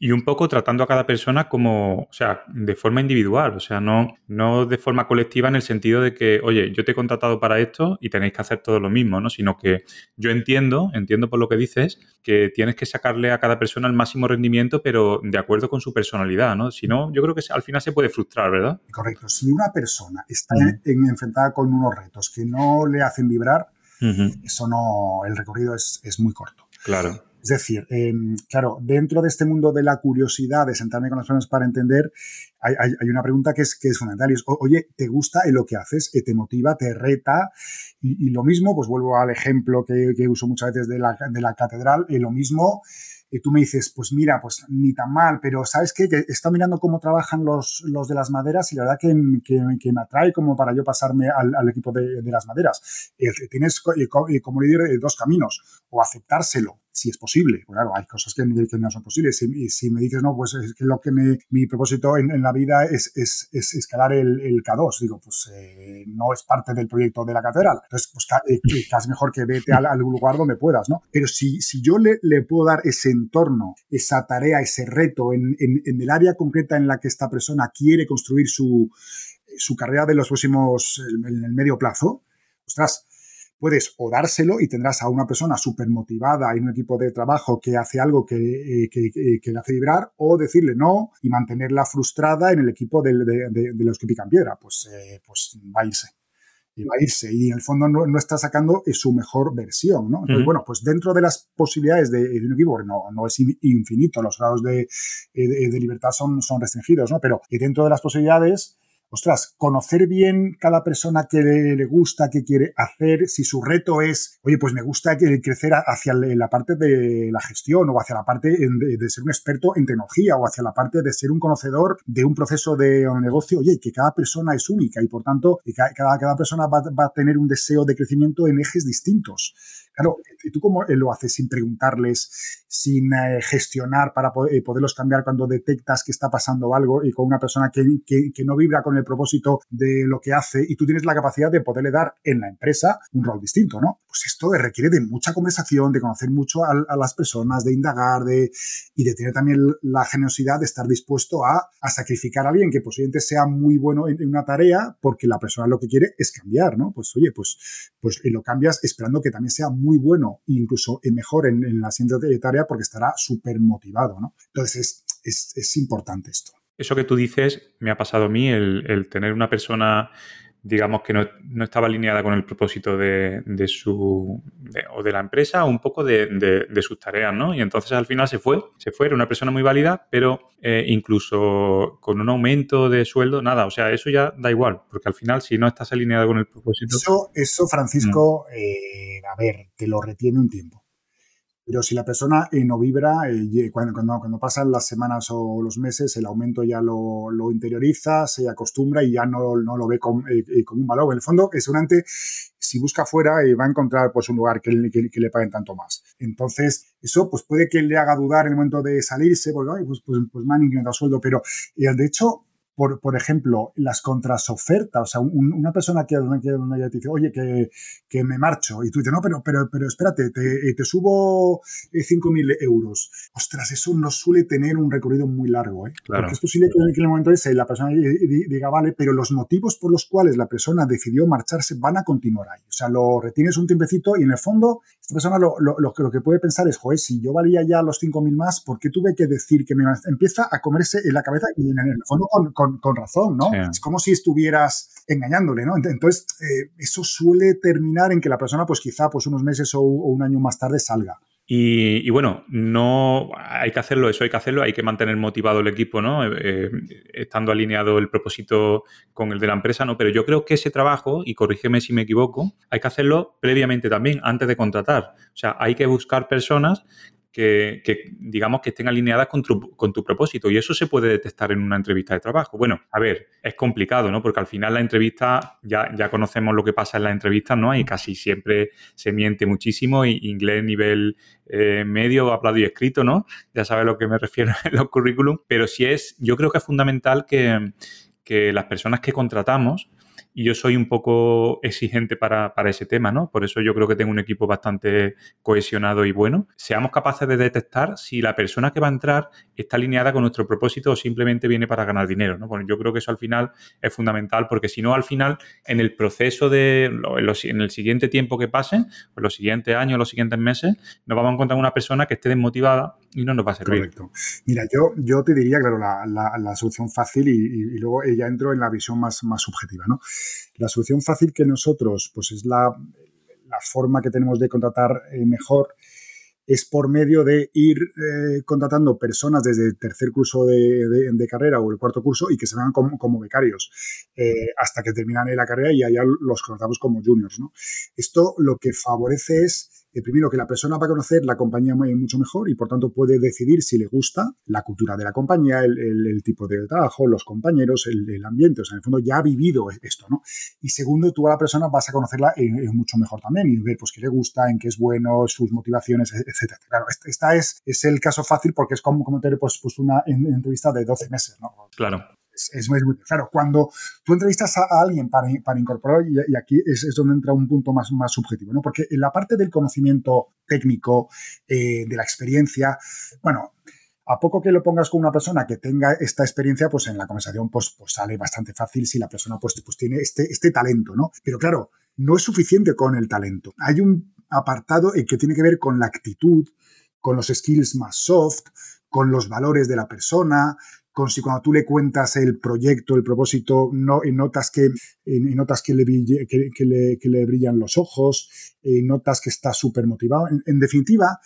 Y un poco tratando a cada persona como, o sea, de forma individual, o sea, no, no de forma colectiva en el sentido de que, oye, yo te he contratado para esto y tenéis que hacer todo lo mismo, ¿no? Sino que yo entiendo, entiendo por lo que dices, que tienes que sacarle a cada persona el máximo rendimiento, pero de acuerdo con su personalidad, ¿no? Si no, yo creo que al final se puede frustrar, ¿verdad? Correcto. Si una persona está enfrentada con unos retos que no le hacen vibrar, eso no, el recorrido es, es muy corto. Claro. Es decir, em, claro, dentro de este mundo de la curiosidad, de sentarme con las personas para entender, hay, una pregunta que es, es fundamental y es, oye, ¿te gusta lo que haces? ¿Te motiva? ¿Te reta? Y, lo mismo, pues vuelvo al ejemplo que, uso muchas veces de la, de la catedral, y lo mismo y tú me dices, pues mira, pues ni tan mal, pero ¿sabes qué? Que está mirando cómo trabajan los, los de las maderas y la verdad que, que, me atrae como para yo pasarme al, equipo de, las maderas. Eh, tienes eh, como líder dos caminos, o aceptárselo, si es posible. Claro, hay cosas que, no son posibles. Si, me dices, no, pues es que lo que mi propósito en, la vida es, es, escalar el, el, K2, digo, pues eh, no es parte del proyecto de la catedral. Entonces, pues casi mejor que vete al, lugar donde puedas, ¿no? Pero si, yo le, puedo dar ese entorno, esa tarea, ese reto en, en, el área concreta en la que esta persona quiere construir su, su carrera de los próximos, en el medio plazo, ostras, puedes o dárselo y tendrás a una persona súper motivada y un equipo de trabajo que hace algo que, eh, que, le hace vibrar, o decirle no y mantenerla frustrada en el equipo de, de, los que pican piedra. Pues, eh, pues va a irse y va a irse. Y en el fondo no, está sacando su mejor versión, ¿no? Entonces, bueno, pues dentro de las posibilidades de, un equipo, no, no es infinito, los grados de, de, libertad son, son restringidos, ¿no? Pero dentro de las posibilidades, ostras, conocer bien cada persona que le, gusta, que quiere hacer, si su reto es, oye, pues me gusta crecer hacia la parte de la gestión o hacia la parte de, ser un experto en tecnología o hacia la parte de ser un conocedor de un proceso de negocio, oye, que cada persona es única y por tanto cada, persona va a tener un deseo de crecimiento en ejes distintos. Claro, ¿y tú cómo lo haces sin preguntarles, sin eh, gestionar para eh, poderlos cambiar cuando detectas que está pasando algo y con una persona que, no vibra con el propósito de lo que hace y tú tienes la capacidad de poderle dar en la empresa un rol distinto, ¿no? Pues esto requiere de mucha conversación, de conocer mucho a, las personas, de indagar de, y de tener también la generosidad de estar dispuesto a, sacrificar a alguien que posiblemente sea muy bueno en, una tarea porque la persona lo que quiere es cambiar, ¿no? Pues oye, pues, pues lo cambias esperando que también sea bueno e incluso mejor en, la siguiente tarea porque estará súper motivado, ¿no? Entonces es, importante esto. Eso que tú dices me ha pasado a mí, el tener una persona digamos que no, estaba alineada con el propósito de, su o de la empresa o un poco de, sus tareas, ¿no? Y entonces al final se fue, se fue, era una persona muy válida, pero eh, incluso con un aumento de sueldo, nada, o sea, eso ya da igual, porque al final si no estás alineada con el propósito... Eso, eso Francisco, mm. eh, a ver, te lo retiene un tiempo. Pero si la persona eh, no vibra, eh, cuando, cuando, cuando, pasan las semanas o los meses, el aumento ya lo, lo interioriza, se acostumbra y ya no, no lo ve como, eh, como, un valor. En el fondo, es seguramente, si busca fuera, va a encontrar pues, un lugar que, que, que, le paguen tanto más. Entonces, eso pues, puede que le haga dudar en el momento de salirse, porque pues, pues, pues me han incrementado sueldo, pero de hecho, por, por ejemplo, las contrasofertas, o sea, una persona que, que, te dice, oye, que, que, me marcho, y tú dices, no, pero, pero, pero espérate, te, te subo 5.000 euros. Ostras, eso no suele tener un recorrido muy largo, ¿eh? Claro. Porque es posible que en el momento ese la persona diga, vale, pero los motivos por los cuales la persona decidió marcharse van a continuar ahí. O sea, lo retienes un tiempecito y en el fondo, esta persona lo, lo, lo, lo que puede pensar es, joder, si yo valía ya los 5.000 más, ¿por qué tuve que decir que me empieza a comerse en la cabeza y en el fondo con, con con, razón, ¿no? Sí. Es como si estuvieras engañándole, ¿no? Entonces, eh, eso suele terminar en que la persona, pues quizá pues unos meses o, o un año más tarde salga. Y, y, bueno, no hay que hacerlo, eso hay que hacerlo, hay que mantener motivado el equipo, ¿no? Eh, estando alineado el propósito con el de la empresa, ¿no? Pero yo creo que ese trabajo, y corrígeme si me equivoco, hay que hacerlo previamente también, antes de contratar. O sea, hay que buscar personas que, digamos que estén alineadas con tu, con tu, propósito y eso se puede detectar en una entrevista de trabajo. Bueno, a ver, es complicado, ¿no? Porque al final la entrevista, ya, ya conocemos lo que pasa en las entrevistas, ¿no? Y casi siempre se miente muchísimo y inglés nivel eh, medio, hablado y escrito, ¿no? Ya sabes a lo que me refiero en los currículum, pero sí es, yo creo que es fundamental que, que las personas que contratamos y yo soy un poco exigente para, para, ese tema, ¿no? Por eso yo creo que tengo un equipo bastante cohesionado y bueno. Seamos capaces de detectar si la persona que va a entrar está alineada con nuestro propósito o simplemente viene para ganar dinero, ¿no? Bueno, yo creo que eso al final es fundamental porque si no, al final, en el proceso de, en, los, en el siguiente tiempo que pase, en los siguientes años, los siguientes meses, nos vamos a encontrar una persona que esté desmotivada y no nos va a servir. Correcto. Mira, yo, yo te diría, claro, la, la, la solución fácil y, y, y luego ya entro en la visión más, más subjetiva, ¿no? La solución fácil que nosotros, pues es la, la forma que tenemos de contratar eh, mejor, es por medio de ir eh, contratando personas desde el tercer curso de, de, carrera o el cuarto curso y que se vean como, como becarios eh, hasta que terminan la carrera y allá los contratamos como juniors. ¿no? Esto lo que favorece es eh, primero que la persona va a conocer la compañía mucho mejor y por tanto puede decidir si le gusta la cultura de la compañía, el, tipo de trabajo, los compañeros, el, ambiente. O sea, en el fondo ya ha vivido esto, ¿no? Y segundo, tú a la persona vas a conocerla eh, mucho mejor también y ver pues qué le gusta, en qué es bueno, sus motivaciones, etcétera. Claro, esta es, es el caso fácil porque es como, como tener pues una entrevista de 12 meses, ¿no? Claro es, muy, claro. Cuando tú entrevistas a, a alguien para, para incorporar, y, aquí es, es, donde entra un punto más, más subjetivo, ¿no? Porque en la parte del conocimiento técnico, eh, de la experiencia, bueno, a poco que lo pongas con una persona que tenga esta experiencia, pues en la conversación pues, pues sale bastante fácil si la persona pues, pues tiene este, este talento, ¿no? Pero claro, no es suficiente con el talento. Hay un apartado que tiene que ver con la actitud, con los skills más soft, con los valores de la persona, con si cuando tú le cuentas el proyecto, el propósito, no, y notas que, y notas que le, que, le, que le brillan los ojos, y notas que está súper motivado. En, definitiva,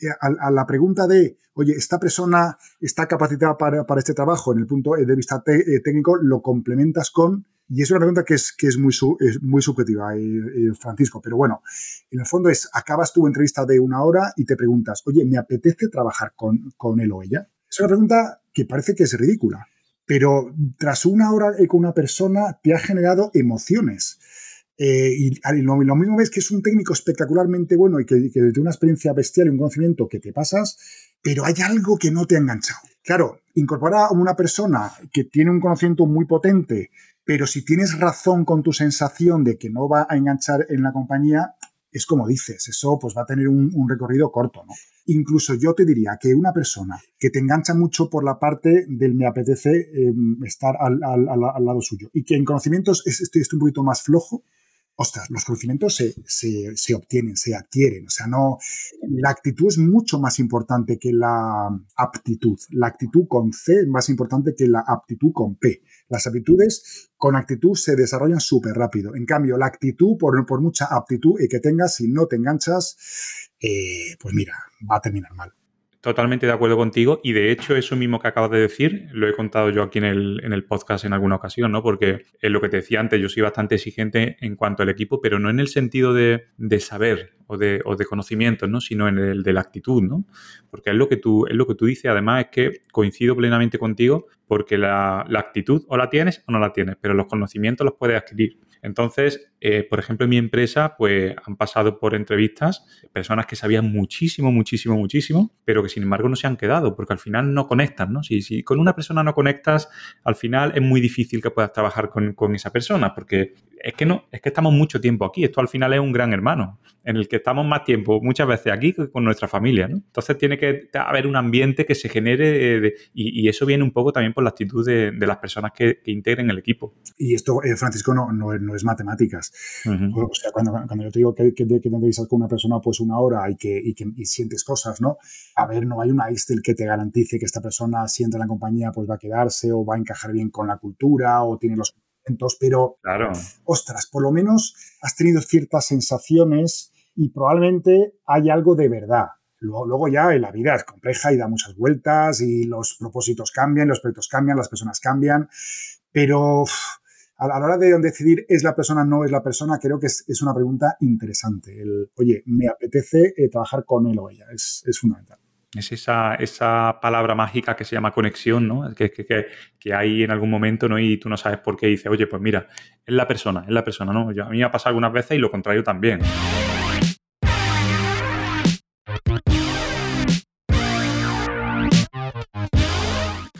eh, a, la pregunta de, oye, ¿esta persona está capacitada para, para este trabajo en el punto de vista eh, técnico? Lo complementas con y es una pregunta que es, que es, muy, es muy subjetiva, eh, Francisco, pero bueno, en el fondo es, acabas tu entrevista de una hora y te preguntas, oye, ¿me apetece trabajar con, con él o ella? Es una pregunta que parece que es ridícula, pero tras una hora con una persona te ha generado emociones. Eh, y, lo, lo, mismo ves que es un técnico espectacularmente bueno y que, que tiene una experiencia bestial y un conocimiento que te pasas, pero hay algo que no te ha enganchado. Claro, incorporar a una persona que tiene un conocimiento muy potente, pero si tienes razón con tu sensación de que no va a enganchar en la compañía, es como dices, eso pues va a tener un, un recorrido corto, ¿no? Incluso yo te diría que una persona que te engancha mucho por la parte del me apetece eh, estar al, al, al, lado suyo y que en conocimientos estoy, estoy un poquito más flojo, ostras, los conocimientos se, se, se, obtienen, se adquieren. O sea, no. La actitud es mucho más importante que la aptitud. La actitud con C es más importante que la aptitud con P. Las aptitudes con actitud se desarrollan súper rápido. En cambio, la actitud, por, por mucha aptitud que tengas, si no te enganchas, eh, pues mira, va a terminar mal. Totalmente de acuerdo contigo y de hecho eso mismo que acabas de decir lo he contado yo aquí en el, en el podcast en alguna ocasión, ¿no? Porque es lo que te decía antes, yo soy bastante exigente en cuanto al equipo, pero no en el sentido de, de saber o de, o de conocimientos, ¿no? Sino en el de la actitud, ¿no? Porque es lo que tú, es lo que tú dices, además es que coincido plenamente contigo porque la, la actitud o la tienes o no la tienes, pero los conocimientos los puedes adquirir. Entonces, eh, por ejemplo, en mi empresa, pues han pasado por entrevistas personas que sabían muchísimo, muchísimo, muchísimo, pero que sin embargo no se han quedado, porque al final no conectan, ¿no? Si, con una persona no conectas, al final es muy difícil que puedas trabajar con, con esa persona, porque es que no, es que estamos mucho tiempo aquí. Esto al final es un gran hermano, en el que estamos más tiempo muchas veces aquí que con nuestra familia, ¿no? Entonces tiene que haber un ambiente que se genere de, y, eso viene un poco también por la actitud de, de las personas que, que, integren el equipo. Y esto, eh, Francisco, no, es matemáticas. Uh -huh. O sea, cuando, cuando, yo te digo que, que, que te entrevistas con una persona pues una hora y que, y que y sientes cosas, ¿no? A ver, no hay una Excel que te garantice que esta persona, si entra en la compañía, pues va a quedarse o va a encajar bien con la cultura o tiene los pero, claro. ostras, por lo menos has tenido ciertas sensaciones y probablemente hay algo de verdad. Luego, luego, ya la vida es compleja y da muchas vueltas y los propósitos cambian, los proyectos cambian, las personas cambian, pero a la hora de decidir es la persona, no es la persona, creo que es, es una pregunta interesante. El, oye, me apetece eh, trabajar con él o ella, es, es fundamental es esa, esa, palabra mágica que se llama conexión, ¿no? Que, que, que, hay en algún momento, ¿no? Y tú no sabes por qué. Y dices, oye, pues mira, es la persona, es la persona, ¿no? A mí me ha pasado algunas veces y lo contrario también.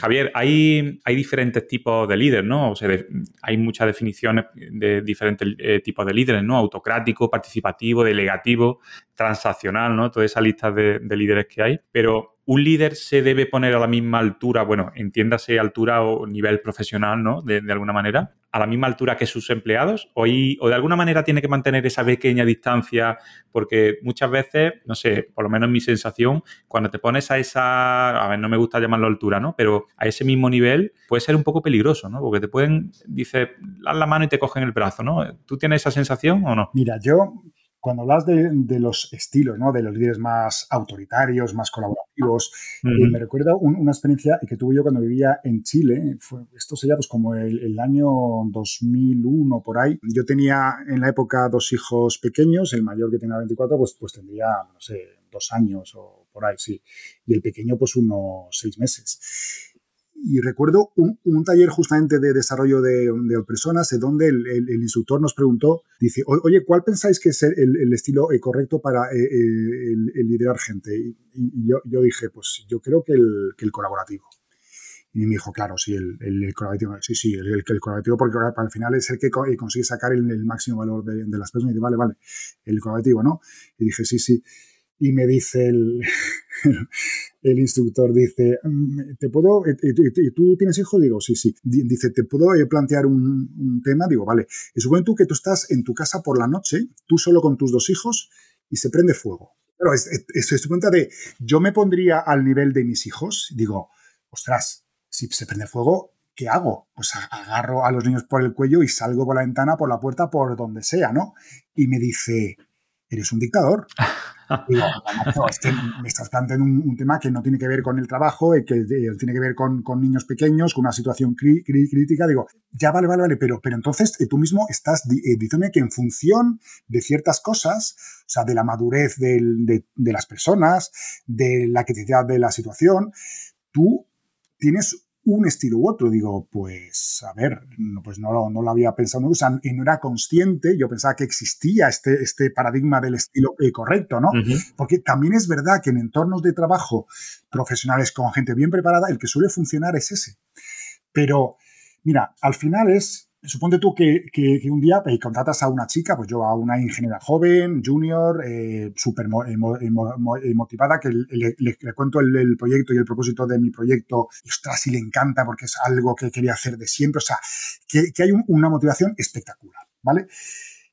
Javier, hay, hay, diferentes tipos de líderes, ¿no? O sea, de, hay muchas definiciones de diferentes eh, tipos de líderes, ¿no? Autocrático, participativo, delegativo, transaccional, ¿no? Toda esa lista de, de líderes que hay. Pero un líder se debe poner a la misma altura, bueno, entiéndase altura o nivel profesional, ¿no? De, alguna manera, a la misma altura que sus empleados, o, de alguna manera tiene que mantener esa pequeña distancia, porque muchas veces, no sé, por lo menos mi sensación, cuando te pones a esa, a ver, no me gusta llamarlo altura, ¿no? Pero a ese mismo nivel puede ser un poco peligroso, ¿no? Porque te pueden, dice, das la mano y te cogen el brazo, ¿no? ¿Tú tienes esa sensación o no? Mira, yo cuando hablas de, de, los estilos, ¿no? de los líderes más autoritarios, más colaborativos, uh -huh. eh, me recuerda un, una experiencia que tuve yo cuando vivía en Chile. Fue, esto sería pues como el, el, año 2001 por ahí. Yo tenía en la época dos hijos pequeños, el mayor que tenía 24 pues, pues tendría, no sé, dos años o por ahí, sí. Y el pequeño pues unos seis meses y recuerdo un, un, taller justamente de desarrollo de, de personas en donde el, el, el, instructor nos preguntó, dice, oye, ¿cuál pensáis que es el, el estilo eh, correcto para eh, el, liderar gente? Y, y yo, yo, dije, pues yo creo que el, que colaborativo. Y me dijo, claro, sí, el, colaborativo, sí, sí, el, colaborativo, porque al final es el que consigue sacar el, máximo valor de, de, las personas. Y dice, vale, vale, el colaborativo, ¿no? Y dije, sí, sí. Y me dice el, el instructor dice, mm, ¿te puedo, y tú tienes hijos? Digo, sí, sí. Dice, ¿te puedo eh, plantear un, un tema? Digo, vale. Y supone tú que tú estás en tu casa por la noche, tú solo con tus dos hijos, y se prende fuego. Es, es, es cuenta de, yo me pondría al nivel de mis hijos, digo, ostras, si se prende fuego, ¿qué hago? Pues agarro a los niños por el cuello y salgo por la ventana, por la puerta, por donde sea, ¿no? Y me dice, eres un dictador. Digo, es que me estás planteando un, un, tema que no tiene que ver con el trabajo, eh, que eh, tiene que ver con, con, niños pequeños, con una situación crí, crí, crítica. Digo, ya vale, vale, vale, pero, pero entonces eh, tú mismo estás eh, diciéndome que en función de ciertas cosas, o sea, de la madurez del, de, de las personas, de la criticidad de la situación, tú tienes un estilo u otro. Digo, pues, a ver, no, pues no, no lo había pensado, o sea, no era consciente, yo pensaba que existía este, este paradigma del estilo eh, correcto, ¿no? Uh -huh. Porque también es verdad que en entornos de trabajo profesionales con gente bien preparada, el que suele funcionar es ese. Pero, mira, al final es suponte tú que, un día eh, contratas a una chica, pues yo a una ingeniera joven, junior, eh, súper mo, mo, motivada, que le, cuento el, proyecto y el propósito de mi proyecto, y ostras, y le encanta porque es algo que quería hacer de siempre, o sea, que, hay un, una motivación espectacular, ¿vale?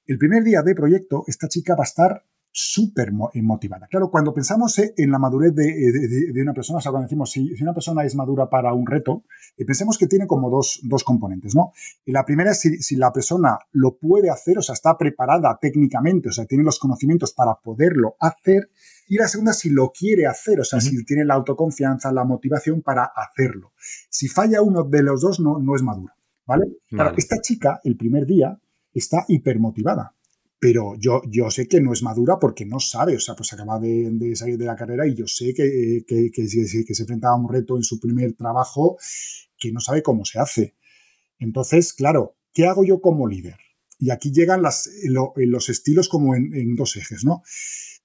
El primer día de proyecto, esta chica va a estar súper eh, motivada. Claro, cuando pensamos eh, en la madurez de, de, de, una persona, o sea, cuando decimos si, una persona es madura para un reto, eh, pensemos que tiene como dos, dos componentes, ¿no? Y la primera es si, si, la persona lo puede hacer, o sea, está preparada técnicamente, o sea, tiene los conocimientos para poderlo hacer. Y la segunda, si lo quiere hacer, o sea, si tiene la autoconfianza, la motivación para hacerlo. Si falla uno de los dos, no, no es madura. ¿Vale? esta chica, el primer día, está hipermotivada. Pero yo, yo sé que no es madura porque no sabe, o sea, pues acaba de, salir de la carrera y yo sé que, que, que, se enfrentaba a un reto en su primer trabajo que no sabe cómo se hace. Entonces, claro, ¿qué hago yo como líder? Y aquí llegan las, los estilos como en, dos ejes, ¿no?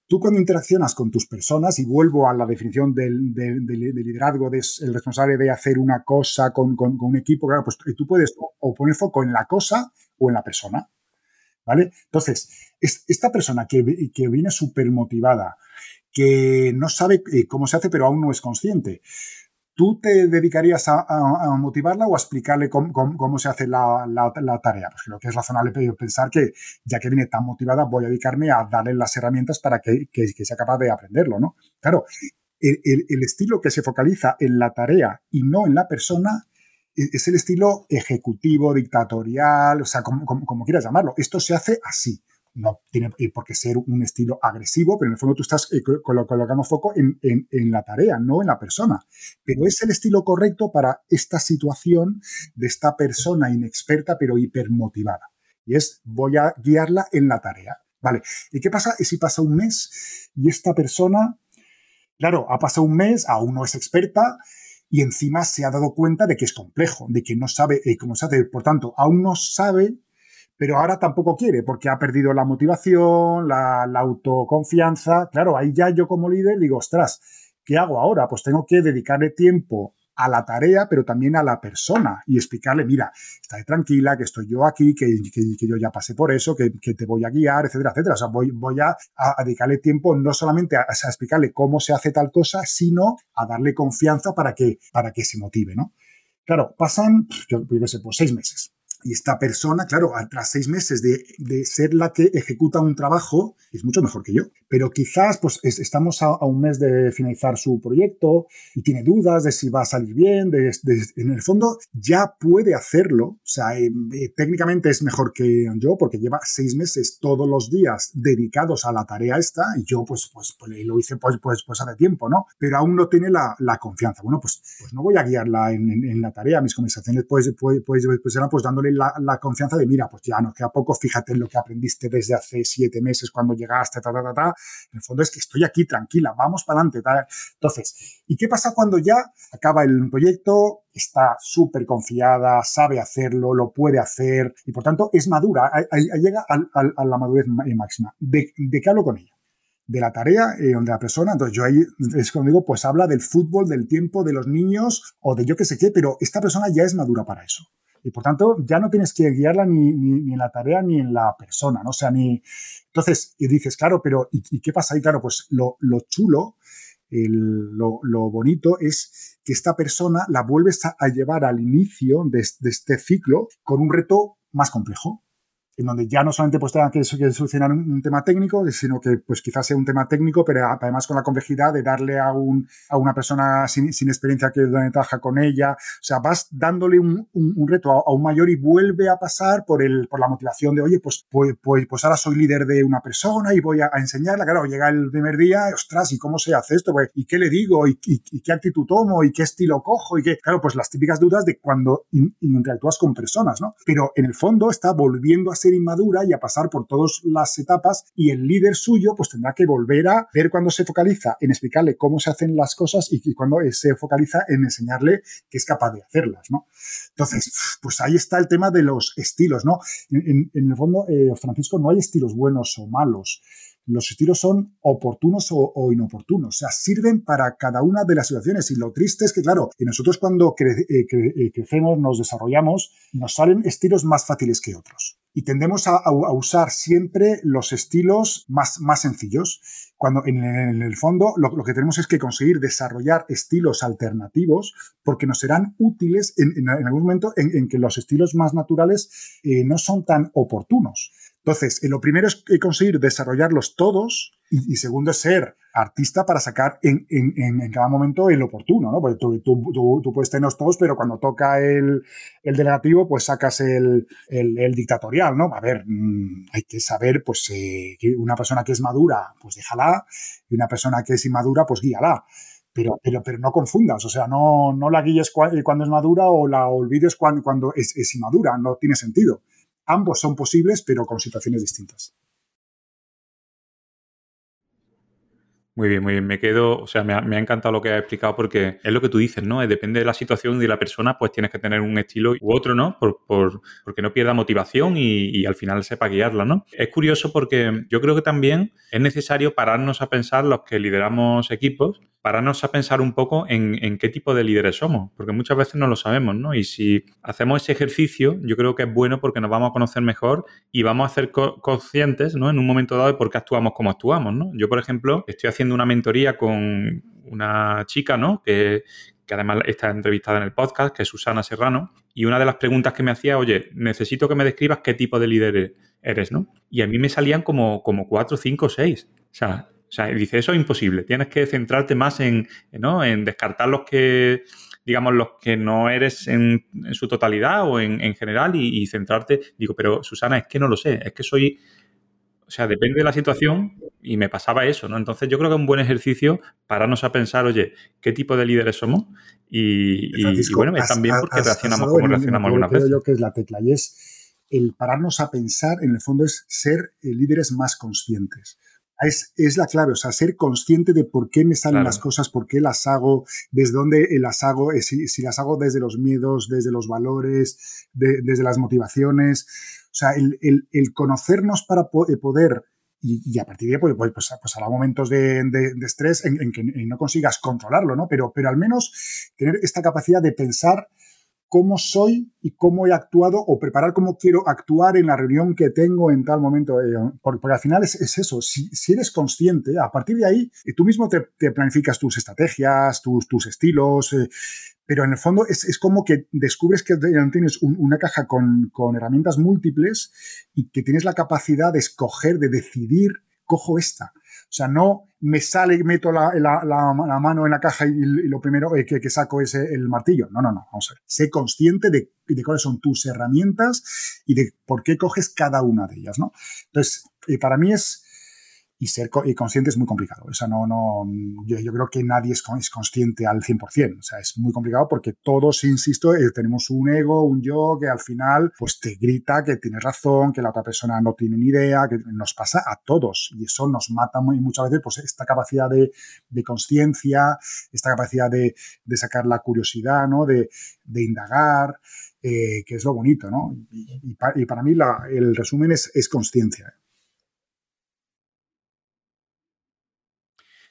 Tú cuando interaccionas con tus personas, y vuelvo a la definición del, liderazgo, del el responsable de hacer una cosa con, un equipo, claro, pues tú puedes o poner foco en la cosa o en la persona. Entonces, esta persona que, que viene súper motivada, que no sabe eh, cómo se hace, pero aún no es consciente, ¿Tú te dedicarías a, motivarla o a explicarle cómo, se hace la, tarea? Pues creo que es razonable pensar que, ya que viene tan motivada, voy a dedicarme a darle las herramientas para que, sea capaz de aprenderlo, ¿no? Claro, el, estilo que se focaliza en la tarea y no en la persona es el estilo ejecutivo, dictatorial, o sea, como quieras llamarlo. Esto se hace así no tiene por qué ser un estilo agresivo, pero en el fondo tú estás eh, colocando foco en, la tarea, no en la persona. Pero es el estilo correcto para esta situación de esta persona inexperta pero hipermotivada. Y es, voy a guiarla en la tarea. Vale, ¿y qué pasa si pasa un mes y esta persona, claro, ha pasado un mes, aún no es experta, y encima se ha dado cuenta de que es complejo, de que no sabe eh, cómo se hace, por tanto, aún no sabe pero ahora tampoco quiere porque ha perdido la motivación, la, autoconfianza. Claro, ahí ya yo como líder digo, ostras, ¿qué hago ahora? Pues tengo que dedicarle tiempo a la tarea, pero también a la persona y explicarle, mira, estate tranquila, que estoy yo aquí, que, yo ya pasé por eso, que, te voy a guiar, etcétera, etcétera. O sea, voy, voy a, dedicarle tiempo no solamente a, explicarle cómo se hace tal cosa, sino a darle confianza para que, para que se motive, ¿no? Claro, pasan, yo, yo sé, pues seis meses. Y esta persona, claro, tras seis meses de, de, ser la que ejecuta un trabajo, es mucho mejor que yo. Pero quizás pues, estamos a, un mes de finalizar su proyecto y tiene dudas de si va a salir bien. De, en el fondo ya puede hacerlo. O sea, eh, eh, técnicamente es mejor que yo porque lleva seis meses todos los días dedicados a la tarea esta y yo pues, pues, pues lo hice pues, pues, pues hace tiempo, ¿no? Pero aún no tiene la, la confianza. Bueno, pues, pues no voy a guiarla en, la tarea. Mis conversaciones pues, pues, pues, pues eran pues dándole la, confianza de, mira, pues ya no queda poco, fíjate en lo que aprendiste desde hace siete meses cuando llegaste, ta, ta, ta, ta. En el fondo es que estoy aquí tranquila, vamos para adelante. Entonces, ¿y qué pasa cuando ya acaba el proyecto? Está súper confiada, sabe hacerlo, lo puede hacer y por tanto es madura, llega a, la madurez máxima. ¿De, qué hablo con ella? de la tarea eh, de la persona. Entonces yo ahí es cuando digo, pues habla del fútbol, del tiempo, de los niños o de yo qué sé qué, pero esta persona ya es madura para eso. Y por tanto, ya no tienes que guiarla ni, ni, en la tarea ni en la persona, ¿no? O sea, ni... Entonces, y dices, claro, pero ¿y, qué pasa ahí? Claro, pues lo, lo chulo, lo, lo, bonito es que esta persona la vuelves a, llevar al inicio de este ciclo con un reto más complejo en donde ya no solamente pues tenga que, solucionar un, tema técnico, sino que pues quizás sea un tema técnico, pero además con la complejidad de darle a, un, a una persona sin, sin experiencia que ventaja con ella. O sea, vas dándole un, un, reto a, un mayor y vuelve a pasar por, el, por la motivación de, oye, pues, pues, pues, pues ahora soy líder de una persona y voy a, enseñarla. Claro, llega el primer día, ostras, ¿y cómo se hace esto? Pues, ¿Y qué le digo? ¿Y, qué actitud tomo? ¿Y qué estilo cojo? Y qué, claro, pues las típicas dudas de cuando interactúas con personas, ¿no? Pero en el fondo está volviendo a ser inmadura y a pasar por todas las etapas y el líder suyo pues tendrá que volver a ver cuando se focaliza en explicarle cómo se hacen las cosas y, cuando se focaliza en enseñarle que es capaz de hacerlas, ¿no? Entonces, pues ahí está el tema de los estilos, ¿no? En, el fondo, eh, Francisco, no hay estilos buenos o malos los estilos son oportunos o, inoportunos, o sea, sirven para cada una de las situaciones. Y lo triste es que, claro, que nosotros cuando eh, eh, crecemos, nos desarrollamos, nos salen estilos más fáciles que otros. Y tendemos a, usar siempre los estilos más, más sencillos, cuando en, el fondo lo, que tenemos es que conseguir desarrollar estilos alternativos porque nos serán útiles en, algún momento en, que los estilos más naturales eh, no son tan oportunos. Entonces, lo primero es conseguir desarrollarlos todos y, segundo ser artista para sacar en, cada momento el oportuno, ¿no? Porque tú, puedes tenerlos todos, pero cuando toca el, delegativo, pues sacas el, dictatorial, ¿no? A ver, mm, hay que saber, pues, eh, que una persona que es madura, pues déjala, y una persona que es inmadura, pues guíala. Pero, pero, pero no confundas, o sea, no, no la guíes cuando es madura o la olvides cuando, es inmadura, no tiene sentido. Ambos son posibles, pero con situaciones distintas. Muy bien, muy bien. Me quedo, o sea, me ha, encantado lo que has explicado porque es lo que tú dices, ¿no? Depende de la situación y de la persona, pues tienes que tener un estilo u otro, ¿no? Por, porque no pierda motivación y, al final sepa guiarla, ¿no? Es curioso porque yo creo que también es necesario pararnos a pensar los que lideramos equipos pararnos a pensar un poco en, qué tipo de líderes somos, porque muchas veces no lo sabemos, ¿no? Y si hacemos ese ejercicio, yo creo que es bueno porque nos vamos a conocer mejor y vamos a ser conscientes, ¿no? En un momento dado de por qué actuamos como actuamos, ¿no? Yo, por ejemplo, estoy haciendo una mentoría con una chica, ¿no? Que, que además está entrevistada en el podcast, que es Susana Serrano, y una de las preguntas que me hacía, oye, necesito que me describas qué tipo de líder eres, ¿no? Y a mí me salían como, como cuatro, cinco, seis. O sea, o sea, dice, eso es imposible. Tienes que centrarte más en, ¿no? en descartar los que, digamos, los que no eres en, su totalidad o en, general y, centrarte. Digo, pero Susana, es que no lo sé. Es que soy, o sea, depende de la situación y me pasaba eso, ¿no? Entonces yo creo que es un buen ejercicio pararnos a pensar, oye, ¿qué tipo de líderes somos? Y, bueno, es también porque reaccionamos como reaccionamos algunas veces. Yo que es la tecla y es el pararnos a pensar, en el fondo, es ser eh, líderes más conscientes. Es, es, la clave, o sea, ser consciente de por qué me salen las cosas, por qué las hago, desde dónde las hago, eh, si, si las hago desde los miedos, desde los valores, desde las motivaciones. O sea, el, el, el conocernos para eh, poder y, a partir de ahí, pues, pues, pues, pues habrá momentos de, de, de estrés en, en, que no consigas controlarlo, ¿no? Pero, pero al menos tener esta capacidad de pensar cómo soy y cómo he actuado o preparar cómo quiero actuar en la reunión que tengo en tal momento. Eh, porque, al final es, eso, si, eres consciente, a partir de ahí eh, tú mismo te, planificas tus estrategias, tus, tus estilos, eh, pero en el fondo es, como que descubres que tienes una caja con, con herramientas múltiples y que tienes la capacidad de escoger, de decidir, cojo esta. O sea, no me sale, meto la, mano en la caja y, lo primero que, que, saco es el martillo. No, no, no. Vamos a ver. Sé consciente de, de, cuáles son tus herramientas y de por qué coges cada una de ellas, ¿no? Entonces, eh, para mí es y ser y consciente es muy complicado. O sea, no, no, yo, creo que nadie es, consciente al 100%. O sea, es muy complicado porque todos, insisto, eh, tenemos un ego, un yo que al final pues te grita que tienes razón, que la otra persona no tiene ni idea, que nos pasa a todos y eso nos mata muy, muchas veces pues esta capacidad de, de conciencia, esta capacidad de, de, sacar la curiosidad, ¿no? de, de indagar. Eh, que es lo bonito, ¿no? Y, y, para, mí la, el resumen es, es conciencia.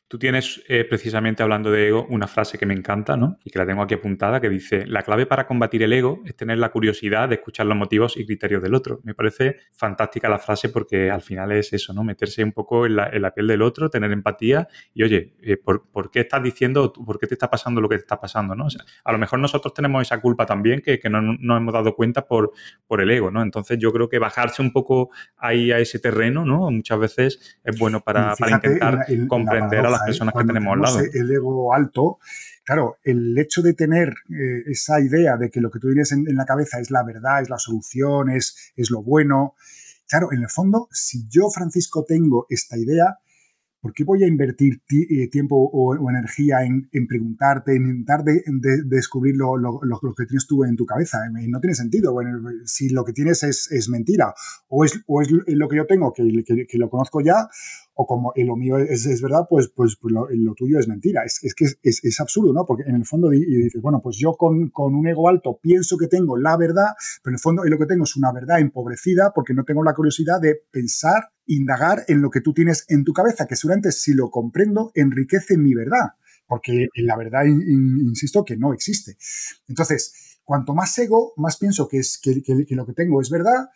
Tú tienes, eh, precisamente hablando de ego, una frase que me encanta, ¿no? Y que la tengo aquí apuntada, que dice, la clave para combatir el ego es tener la curiosidad de escuchar los motivos y criterios del otro. Me parece fantástica la frase porque al final es eso, ¿no? Meterse un poco en la, piel del otro, tener empatía y, oye, eh, ¿por, qué estás diciendo, por qué te está pasando lo que te está pasando, ¿no? a lo mejor nosotros tenemos esa culpa también que, no nos hemos dado cuenta por, por el ego, ¿no? Entonces yo creo que bajarse un poco ahí a ese terreno, ¿no? Muchas veces es bueno para, intentar comprender a la personas que tenemos al lado. El ego alto, claro, el hecho de tener eh, esa idea de que lo que tú tienes en, la cabeza es la verdad, es la solución, es, es lo bueno. Claro, en el fondo, si yo, Francisco, tengo esta idea, ¿por qué voy a invertir eh, tiempo o, energía en, preguntarte, en intentar de, descubrir lo, que tienes tú en tu cabeza? Eh, no tiene sentido. Bueno, si lo que tienes es, mentira o es, lo que yo tengo, que, lo conozco ya, o como lo mío es, verdad, pues, pues, pues lo, tuyo es mentira. Es, que es, absurdo, ¿no? Porque en el fondo dices, bueno, pues yo con, un ego alto pienso que tengo la verdad, pero en el fondo lo que tengo es una verdad empobrecida porque no tengo la curiosidad de pensar, indagar en lo que tú tienes en tu cabeza, que seguramente si lo comprendo enriquece mi verdad, porque la verdad, insisto, que no existe. Entonces, cuanto más ego, más pienso que, es, que lo que tengo es verdad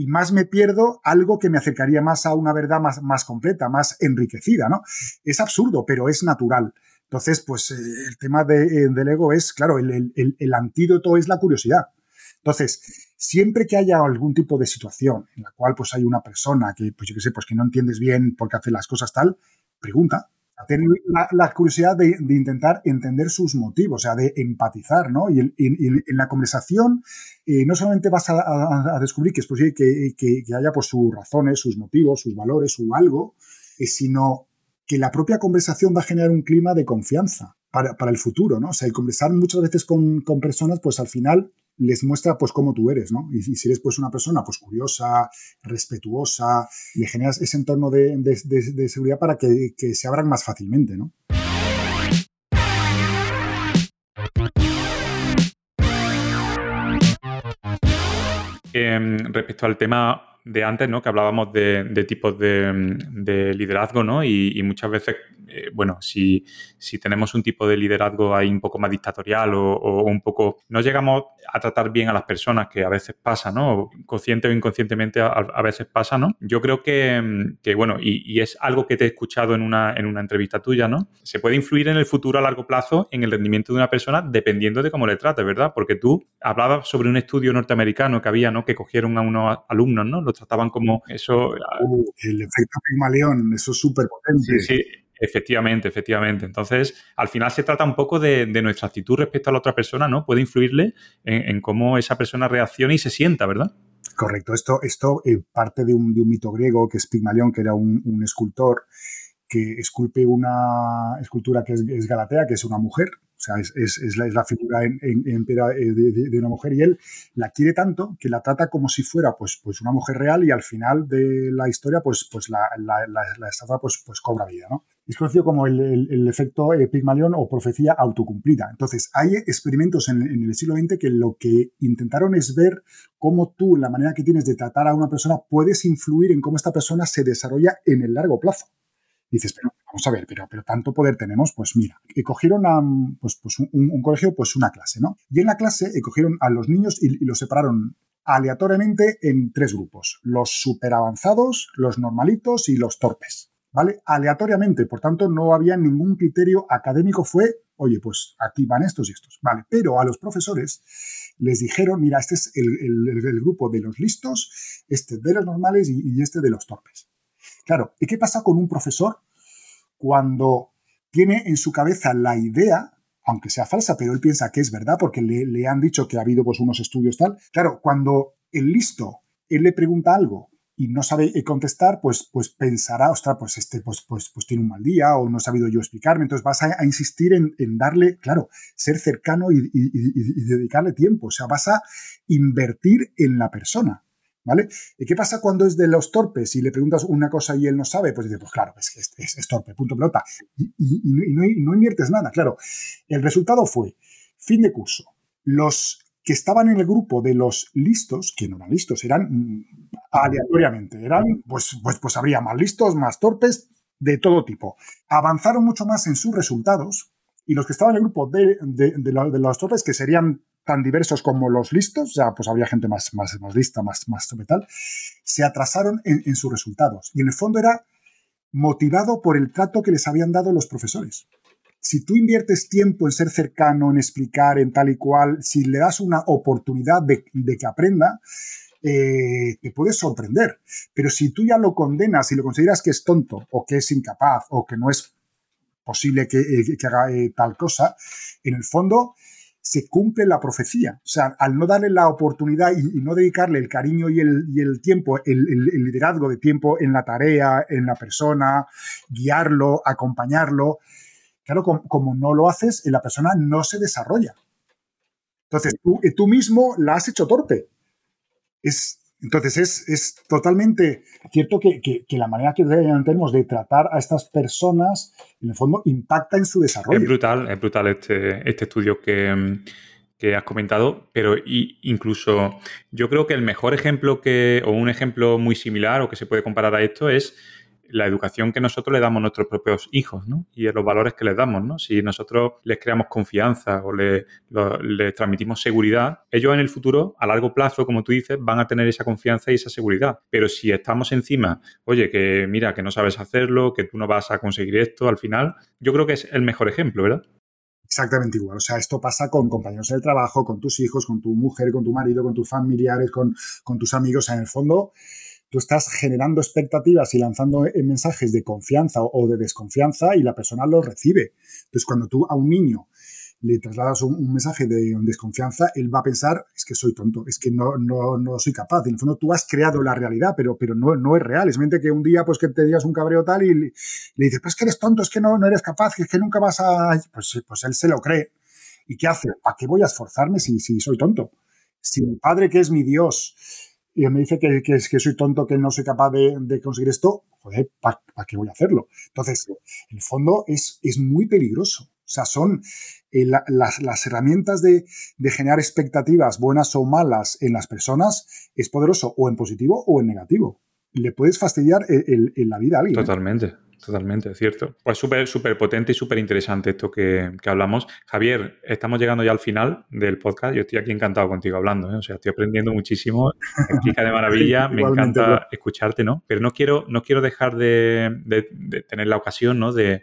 y más me pierdo algo que me acercaría más a una verdad más, más completa, más enriquecida, ¿no? Es absurdo, pero es natural. Entonces, pues eh, el tema de, eh, del ego es, claro, el, el, antídoto es la curiosidad. Entonces, siempre que haya algún tipo de situación en la cual pues hay una persona que, pues yo qué sé, pues que no entiendes bien por qué hace las cosas tal, pregunta. Tener la, curiosidad de, intentar entender sus motivos, o sea, de empatizar, ¿no? Y, en la conversación eh, no solamente vas a, descubrir que es posible que, haya pues sus razones, sus motivos, sus valores, su algo, eh, sino que la propia conversación va a generar un clima de confianza para, el futuro, ¿no? O sea, el conversar muchas veces con, con personas, pues al final les muestra pues cómo tú eres, ¿no? Y, si eres pues una persona pues curiosa, respetuosa, le generas ese entorno de, seguridad para que, se abran más fácilmente, ¿no? Em, respecto al tema de antes, ¿no? Que hablábamos de, tipos de, liderazgo, ¿no? Y, muchas veces, eh, bueno, si, si, tenemos un tipo de liderazgo ahí un poco más dictatorial o, un poco... No llegamos a tratar bien a las personas, que a veces pasa, ¿no? Consciente o inconscientemente a, veces pasa, ¿no? Yo creo que, bueno, y, es algo que te he escuchado en una, en una entrevista tuya, ¿no? Se puede influir en el futuro a largo plazo en el rendimiento de una persona dependiendo de cómo le trates, ¿verdad? Porque tú hablabas sobre un estudio norteamericano que había, ¿no? Que cogieron a unos alumnos, ¿no? Trataban como eso. Uh, el efecto Pigmalión, eso es súper potente. Sí, sí. Efectivamente, efectivamente. Entonces, al final se trata un poco de, nuestra actitud respecto a la otra persona, ¿no? Puede influirle en, cómo esa persona reacciona y se sienta, ¿verdad? Correcto. Esto, esto eh, parte de un, mito griego que es Pigmalión, que era un, escultor que esculpe una escultura que es Galatea, que es una mujer, o sea, es, la, figura en, piedra eh, de, una mujer y él la quiere tanto que la trata como si fuera pues, pues una mujer real y al final de la historia pues, pues la, estatua pues, pues cobra vida. ¿no? Es conocido como el, efecto eh, Pigmalión o profecía autocumplida. Entonces, hay experimentos en, en, el siglo XX que lo que intentaron es ver cómo tú, la manera que tienes de tratar a una persona, puedes influir en cómo esta persona se desarrolla en el largo plazo dices, pero vamos a ver, pero, pero tanto poder tenemos, pues mira, cogieron a pues, pues un, colegio, pues una clase, ¿no? Y en la clase cogieron a los niños y, los separaron aleatoriamente en tres grupos, los superavanzados, los normalitos y los torpes, ¿vale? Aleatoriamente, por tanto, no había ningún criterio académico, fue, oye, pues aquí van estos y estos, ¿vale? Pero a los profesores les dijeron, mira, este es el, grupo de los listos, este de los normales y este de los torpes. Claro, ¿y qué pasa con un profesor cuando tiene en su cabeza la idea, aunque sea falsa, pero él piensa que es verdad porque le, han dicho que ha habido pues, unos estudios tal? Claro, cuando el listo, él le pregunta algo y no sabe contestar, pues, pues pensará, ostras, pues este pues, pues, pues tiene un mal día o no he sabido yo explicarme. Entonces vas a, insistir en, darle, claro, ser cercano y, dedicarle tiempo. O sea, vas a invertir en la persona. ¿Vale? ¿Y qué pasa cuando es de los torpes y le preguntas una cosa y él no sabe? Pues dice, pues claro, es que es, torpe, punto pelota. Y, no, inviertes nada, claro. El resultado fue, fin de curso, los que estaban en el grupo de los listos, que no eran listos, eran mm, aleatoriamente, eran, pues, pues, pues habría más listos, más torpes, de todo tipo. Avanzaron mucho más en sus resultados y los que estaban en el grupo de los torpes, que serían tan diversos como los listos, ya pues había gente más, más, más lista, más, más tal, se atrasaron en, sus resultados. Y en el fondo era motivado por el trato que les habían dado los profesores. Si tú inviertes tiempo en ser cercano, en explicar, en tal y cual, si le das una oportunidad de, que aprenda, eh, te puedes sorprender. Pero si tú ya lo condenas y lo consideras que es tonto o que es incapaz o que no es posible que, eh, haga eh, tal cosa, en el fondo se cumple la profecía. O sea, al no darle la oportunidad y, no dedicarle el cariño y el, tiempo, el, liderazgo de tiempo en la tarea, en la persona, guiarlo, acompañarlo, claro, como, no lo haces, la persona no se desarrolla. Entonces, tú, tú mismo la has hecho torpe. Es, entonces es, totalmente cierto que, la manera que tenemos de tratar a estas personas, en el fondo, impacta en su desarrollo. Es brutal, es brutal este, este estudio que, has comentado, pero incluso yo creo que el mejor ejemplo que, o un ejemplo muy similar o que se puede comparar a esto es la educación que nosotros le damos a nuestros propios hijos, ¿no? Y los valores que les damos, ¿no? Si nosotros les creamos confianza o les, transmitimos seguridad, ellos en el futuro, a largo plazo, como tú dices, van a tener esa confianza y esa seguridad. Pero si estamos encima, oye, que mira, que no sabes hacerlo, que tú no vas a conseguir esto, al final, yo creo que es el mejor ejemplo, ¿verdad? Exactamente igual. O sea, esto pasa con compañeros del trabajo, con tus hijos, con tu mujer, con tu marido, con tus familiares, con, tus amigos. En el fondo, tú estás generando expectativas y lanzando mensajes de confianza o de desconfianza y la persona los recibe. Entonces, cuando tú a un niño le trasladas un, mensaje de desconfianza, él va a pensar, es que soy tonto, es que no, no, no soy capaz. En el fondo tú has creado la realidad, pero, pero no, no es real. Es mente que un día pues que te digas un cabreo tal y le, dices, pues que eres tonto, es que no, no eres capaz, es que nunca vas a... Pues, pues él se lo cree. ¿Y qué hace? ¿Para qué voy a esforzarme si, si soy tonto? Si mi padre, que es mi Dios, y me dice que, que, que, soy tonto, que no soy capaz de, de conseguir esto, joder, ¿para qué voy a hacerlo? Entonces, en el fondo es, es muy peligroso. O sea, son eh, las, herramientas de, generar expectativas buenas o malas en las personas es poderoso o en positivo o en negativo. Le puedes fastidiar en la vida a alguien. ¿eh? Totalmente. Es cierto. Pues súper, súper potente y súper interesante esto que, hablamos. Javier, estamos llegando ya al final del podcast. Yo estoy aquí encantado contigo hablando, ¿eh? o sea, estoy aprendiendo muchísimo. Explica de maravilla, me encanta escucharte, ¿no? Pero no quiero, no quiero dejar de, tener la ocasión, ¿no? De,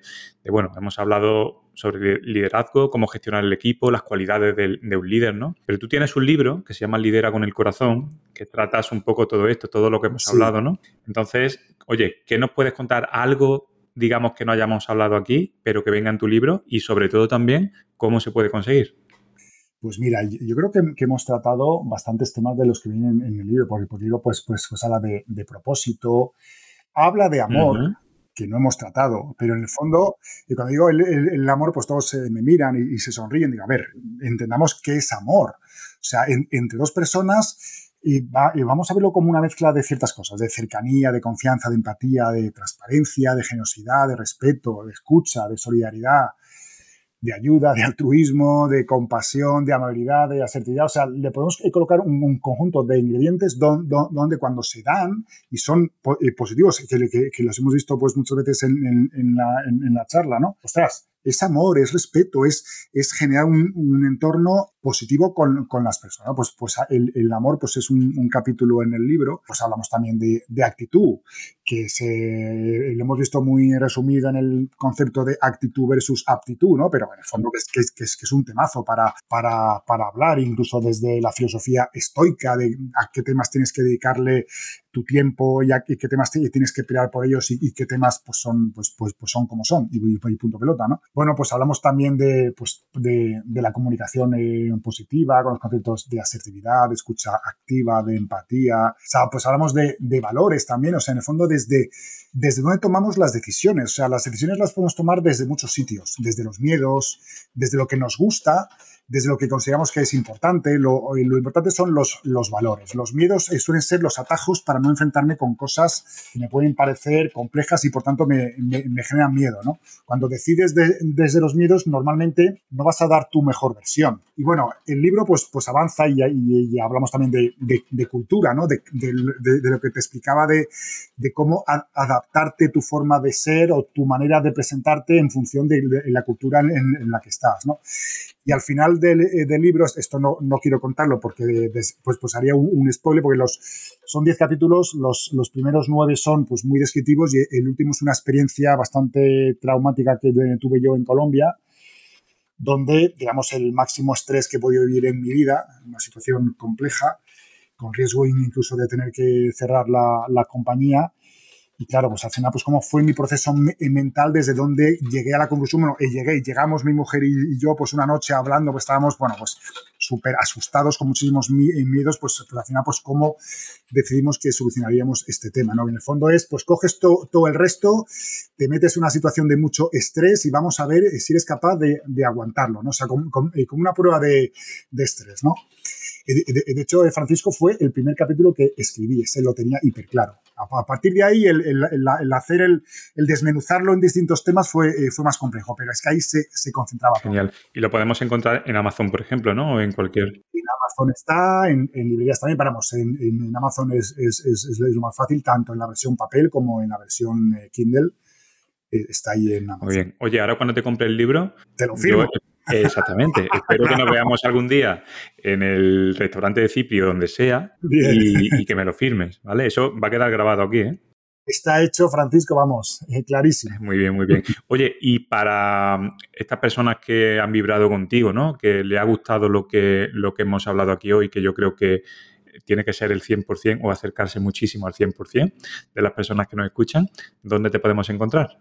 bueno, hemos hablado sobre liderazgo, cómo gestionar el equipo, las cualidades de, un líder, ¿no? Pero tú tienes un libro que se llama Lidera con el corazón, que tratas un poco todo esto, todo lo que hemos hablado, ¿no? Entonces, oye, ¿qué nos puedes contar? Algo, digamos, que no hayamos hablado aquí, pero que venga en tu libro y sobre todo también, ¿cómo se puede conseguir? Pues mira, yo creo que, hemos tratado bastantes temas de los que vienen en el libro, porque, porque digo, pues, pues, pues habla de, propósito, habla de amor, que no hemos tratado, pero en el fondo, y cuando digo el, amor, pues todos me miran y, se sonríen, digo, a ver, entendamos qué es amor. O sea, entre dos personas y, vamos a verlo como una mezcla de ciertas cosas, de cercanía, de confianza, de empatía, de transparencia, de generosidad, de respeto, de escucha, de solidaridad, de ayuda, de altruismo, de compasión, de amabilidad, de asertividad. O sea, le podemos colocar un, conjunto de ingredientes donde, cuando se dan y son eh, positivos, que, los hemos visto pues muchas veces en, la, en, la, charla, ¿no? Ostras, es amor, es respeto, es, es generar un, entorno positivo con, las personas. Pues, pues el, amor pues es un, capítulo en el libro, pues hablamos también de, actitud, que se, lo hemos visto muy resumido en el concepto de actitud versus aptitud, ¿no? Pero en el fondo es, que es, que es, un temazo para, para, para hablar, incluso desde la filosofía estoica, de a qué temas tienes que dedicarle tu tiempo y, qué temas tienes que pelear por ellos y, qué temas pues son, pues, pues, pues son como son y, punto pelota, ¿no? Bueno, pues hablamos también de, pues, de, la comunicación eh, positiva, con los conceptos de asertividad, de escucha activa, de empatía, o sea, pues hablamos de, valores también, o sea, en el fondo desde, desde dónde tomamos las decisiones, o sea, las decisiones las podemos tomar desde muchos sitios, desde los miedos, desde lo que nos gusta, desde lo que consideramos que es importante. Lo, lo importante son los, los valores. Los miedos eh, suelen ser los atajos para no enfrentarme con cosas que me pueden parecer complejas y por tanto me, me, generan miedo. ¿no? Cuando decides desde los miedos, normalmente no vas a dar tu mejor versión. Y bueno, el libro pues, pues avanza y, hablamos también de, de, cultura, ¿no? De, de, lo que te explicaba de, cómo adaptarte tu forma de ser o tu manera de presentarte en función de, la cultura en, en la que estás. ¿no? Y al final del, eh, del libro, esto no, no, quiero contarlo porque pues, pues haría un, un spoiler, porque los, son 10 capítulos, los, los, primeros 9 son pues, muy descriptivos y el último es una experiencia bastante traumática que tuve yo en Colombia, donde, digamos, el máximo estrés que he podido vivir en mi vida, una situación compleja, con riesgo incluso de tener que cerrar la, la compañía, y claro, pues al final, pues cómo fue mi proceso eh, mental desde donde llegué a la conclusión, bueno, y llegué, llegamos mi mujer y, yo, pues una noche hablando, pues estábamos, bueno, pues súper asustados, con muchísimos eh, miedos, pues, al final, pues cómo decidimos que solucionaríamos este tema, ¿no? en el fondo es, pues coges todo el resto, te metes en una situación de mucho estrés y vamos a ver eh, si eres capaz de, aguantarlo, ¿no? O sea, como, una prueba de, de estrés, ¿no? De, hecho, Francisco fue el primer capítulo que escribí, ese lo tenía hiper claro. A, partir de ahí, el, hacer el, desmenuzarlo en distintos temas fue, eh, fue más complejo, pero es que ahí se, concentraba. Genial. Y lo podemos encontrar en Amazon, por ejemplo, ¿no? O en cualquier. En Amazon está, en, librerías también, paramos, en, en Amazon es, lo más fácil, tanto en la versión papel como en la versión eh, Kindle eh, está ahí en Amazon. Muy bien. Oye, ahora cuando te compre el libro... Te lo firmo. Exactamente. Espero que nos veamos algún día en el restaurante de Cipio, donde sea, y, que me lo firmes, ¿vale? Eso va a quedar grabado aquí, ¿eh? está hecho, Francisco, vamos, eh, clarísimo. Muy bien, muy bien. Oye, y para estas personas que han vibrado contigo, ¿no? Que le ha gustado lo que, lo que hemos hablado aquí hoy, que yo creo que tiene que ser el 100% o acercarse muchísimo al 100% de las personas que nos escuchan, ¿dónde te podemos encontrar?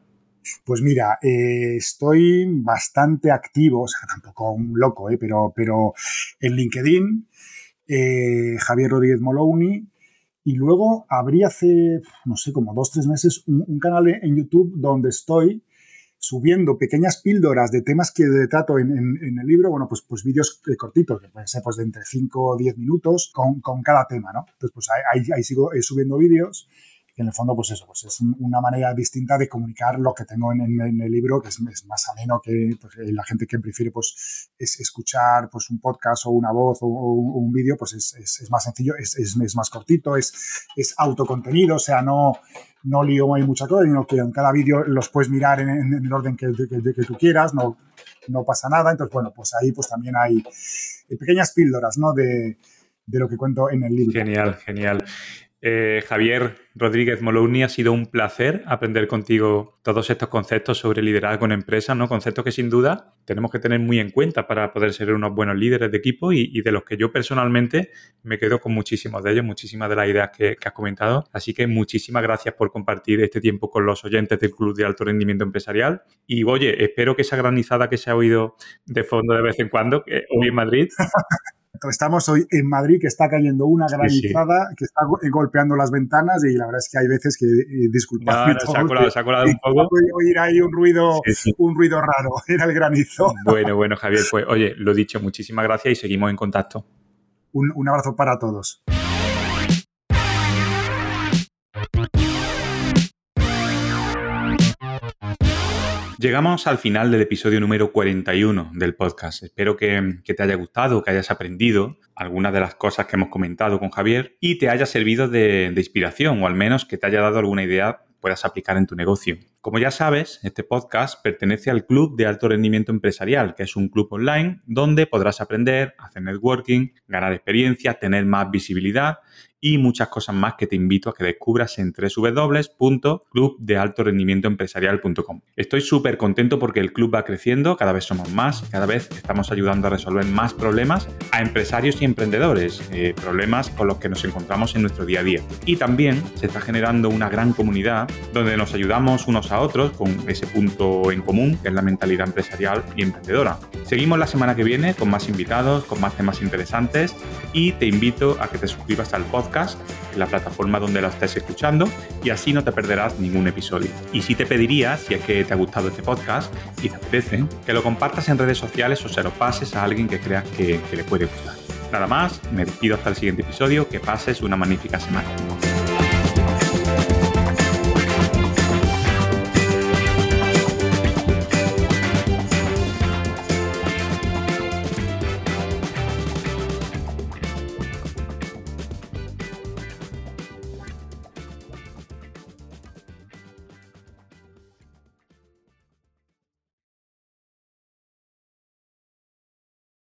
Pues mira, eh, estoy bastante activo, o sea, tampoco un loco, eh, pero, pero en LinkedIn, eh, Javier Rodríguez Moloni, y luego abrí hace, no sé, como dos, tres meses un, canal en YouTube donde estoy subiendo pequeñas píldoras de temas que trato en, el libro, bueno, pues, pues vídeos cortitos, que pueden ser pues, de entre 5 o 10 minutos con, con, cada tema, ¿no? Entonces, pues ahí, ahí sigo subiendo vídeos que en el fondo, pues eso, pues es una manera distinta de comunicar lo que tengo en, el libro, que es, más ameno que pues, la gente que prefiere pues, es escuchar pues, un podcast o una voz o, un vídeo, pues es, es, más sencillo, es, más cortito, es, es autocontenido, o sea, no, no lío hay mucha cosa, sino que en cada vídeo los puedes mirar en, el orden que, que, tú quieras, no, no pasa nada. Entonces, bueno, pues ahí pues también hay pequeñas píldoras, ¿no? De, de lo que cuento en el libro. Genial, genial. Eh, Javier Rodríguez Moloni, ha sido un placer aprender contigo todos estos conceptos sobre liderazgo en empresas, ¿no? Conceptos que sin duda tenemos que tener muy en cuenta para poder ser unos buenos líderes de equipo y, de los que yo personalmente me quedo con muchísimos de ellos, muchísimas de las ideas que, has comentado. Así que muchísimas gracias por compartir este tiempo con los oyentes del Club de Alto Rendimiento Empresarial. Y oye, espero que esa granizada que se ha oído de fondo de vez en cuando, hoy en Madrid, Estamos hoy en Madrid, que está cayendo una granizada, que está golpeando las ventanas y la verdad es que hay veces que, eh, disculpadme. No, se, ha colado, se ha colado un poco. Oír ahí un ruido, un ruido raro, era el granizo. Bueno, bueno, Javier, pues oye, lo dicho, muchísimas gracias y seguimos en contacto. Un, un abrazo para todos. Llegamos al final del episodio número 41 del podcast. Espero que, te haya gustado, que hayas aprendido algunas de las cosas que hemos comentado con Javier y te haya servido de, de inspiración o al menos que te haya dado alguna idea puedas aplicar en tu negocio. Como ya sabes, este podcast pertenece al Club de Alto Rendimiento Empresarial, que es un club online donde podrás aprender, hacer networking, ganar experiencia, tener más visibilidad y muchas cosas más que te invito a que descubras en www.clubdealtorendimientoempresarial.com. Estoy súper contento porque el club va creciendo, cada vez somos más, cada vez estamos ayudando a resolver más problemas a empresarios y emprendedores, eh, problemas con los que nos encontramos en nuestro día a día. Y también se está generando una gran comunidad donde nos ayudamos unos a otros con ese punto en común que es la mentalidad empresarial y emprendedora. Seguimos la semana que viene con más invitados, con más temas interesantes y te invito a que te suscribas al podcast en la plataforma donde lo estés escuchando y así no te perderás ningún episodio. Y si te pediría, si es que te ha gustado este podcast y te apetece, que lo compartas en redes sociales o se lo pases a alguien que creas que, que le puede gustar. Nada más, me despido hasta el siguiente episodio, que pases una magnífica semana.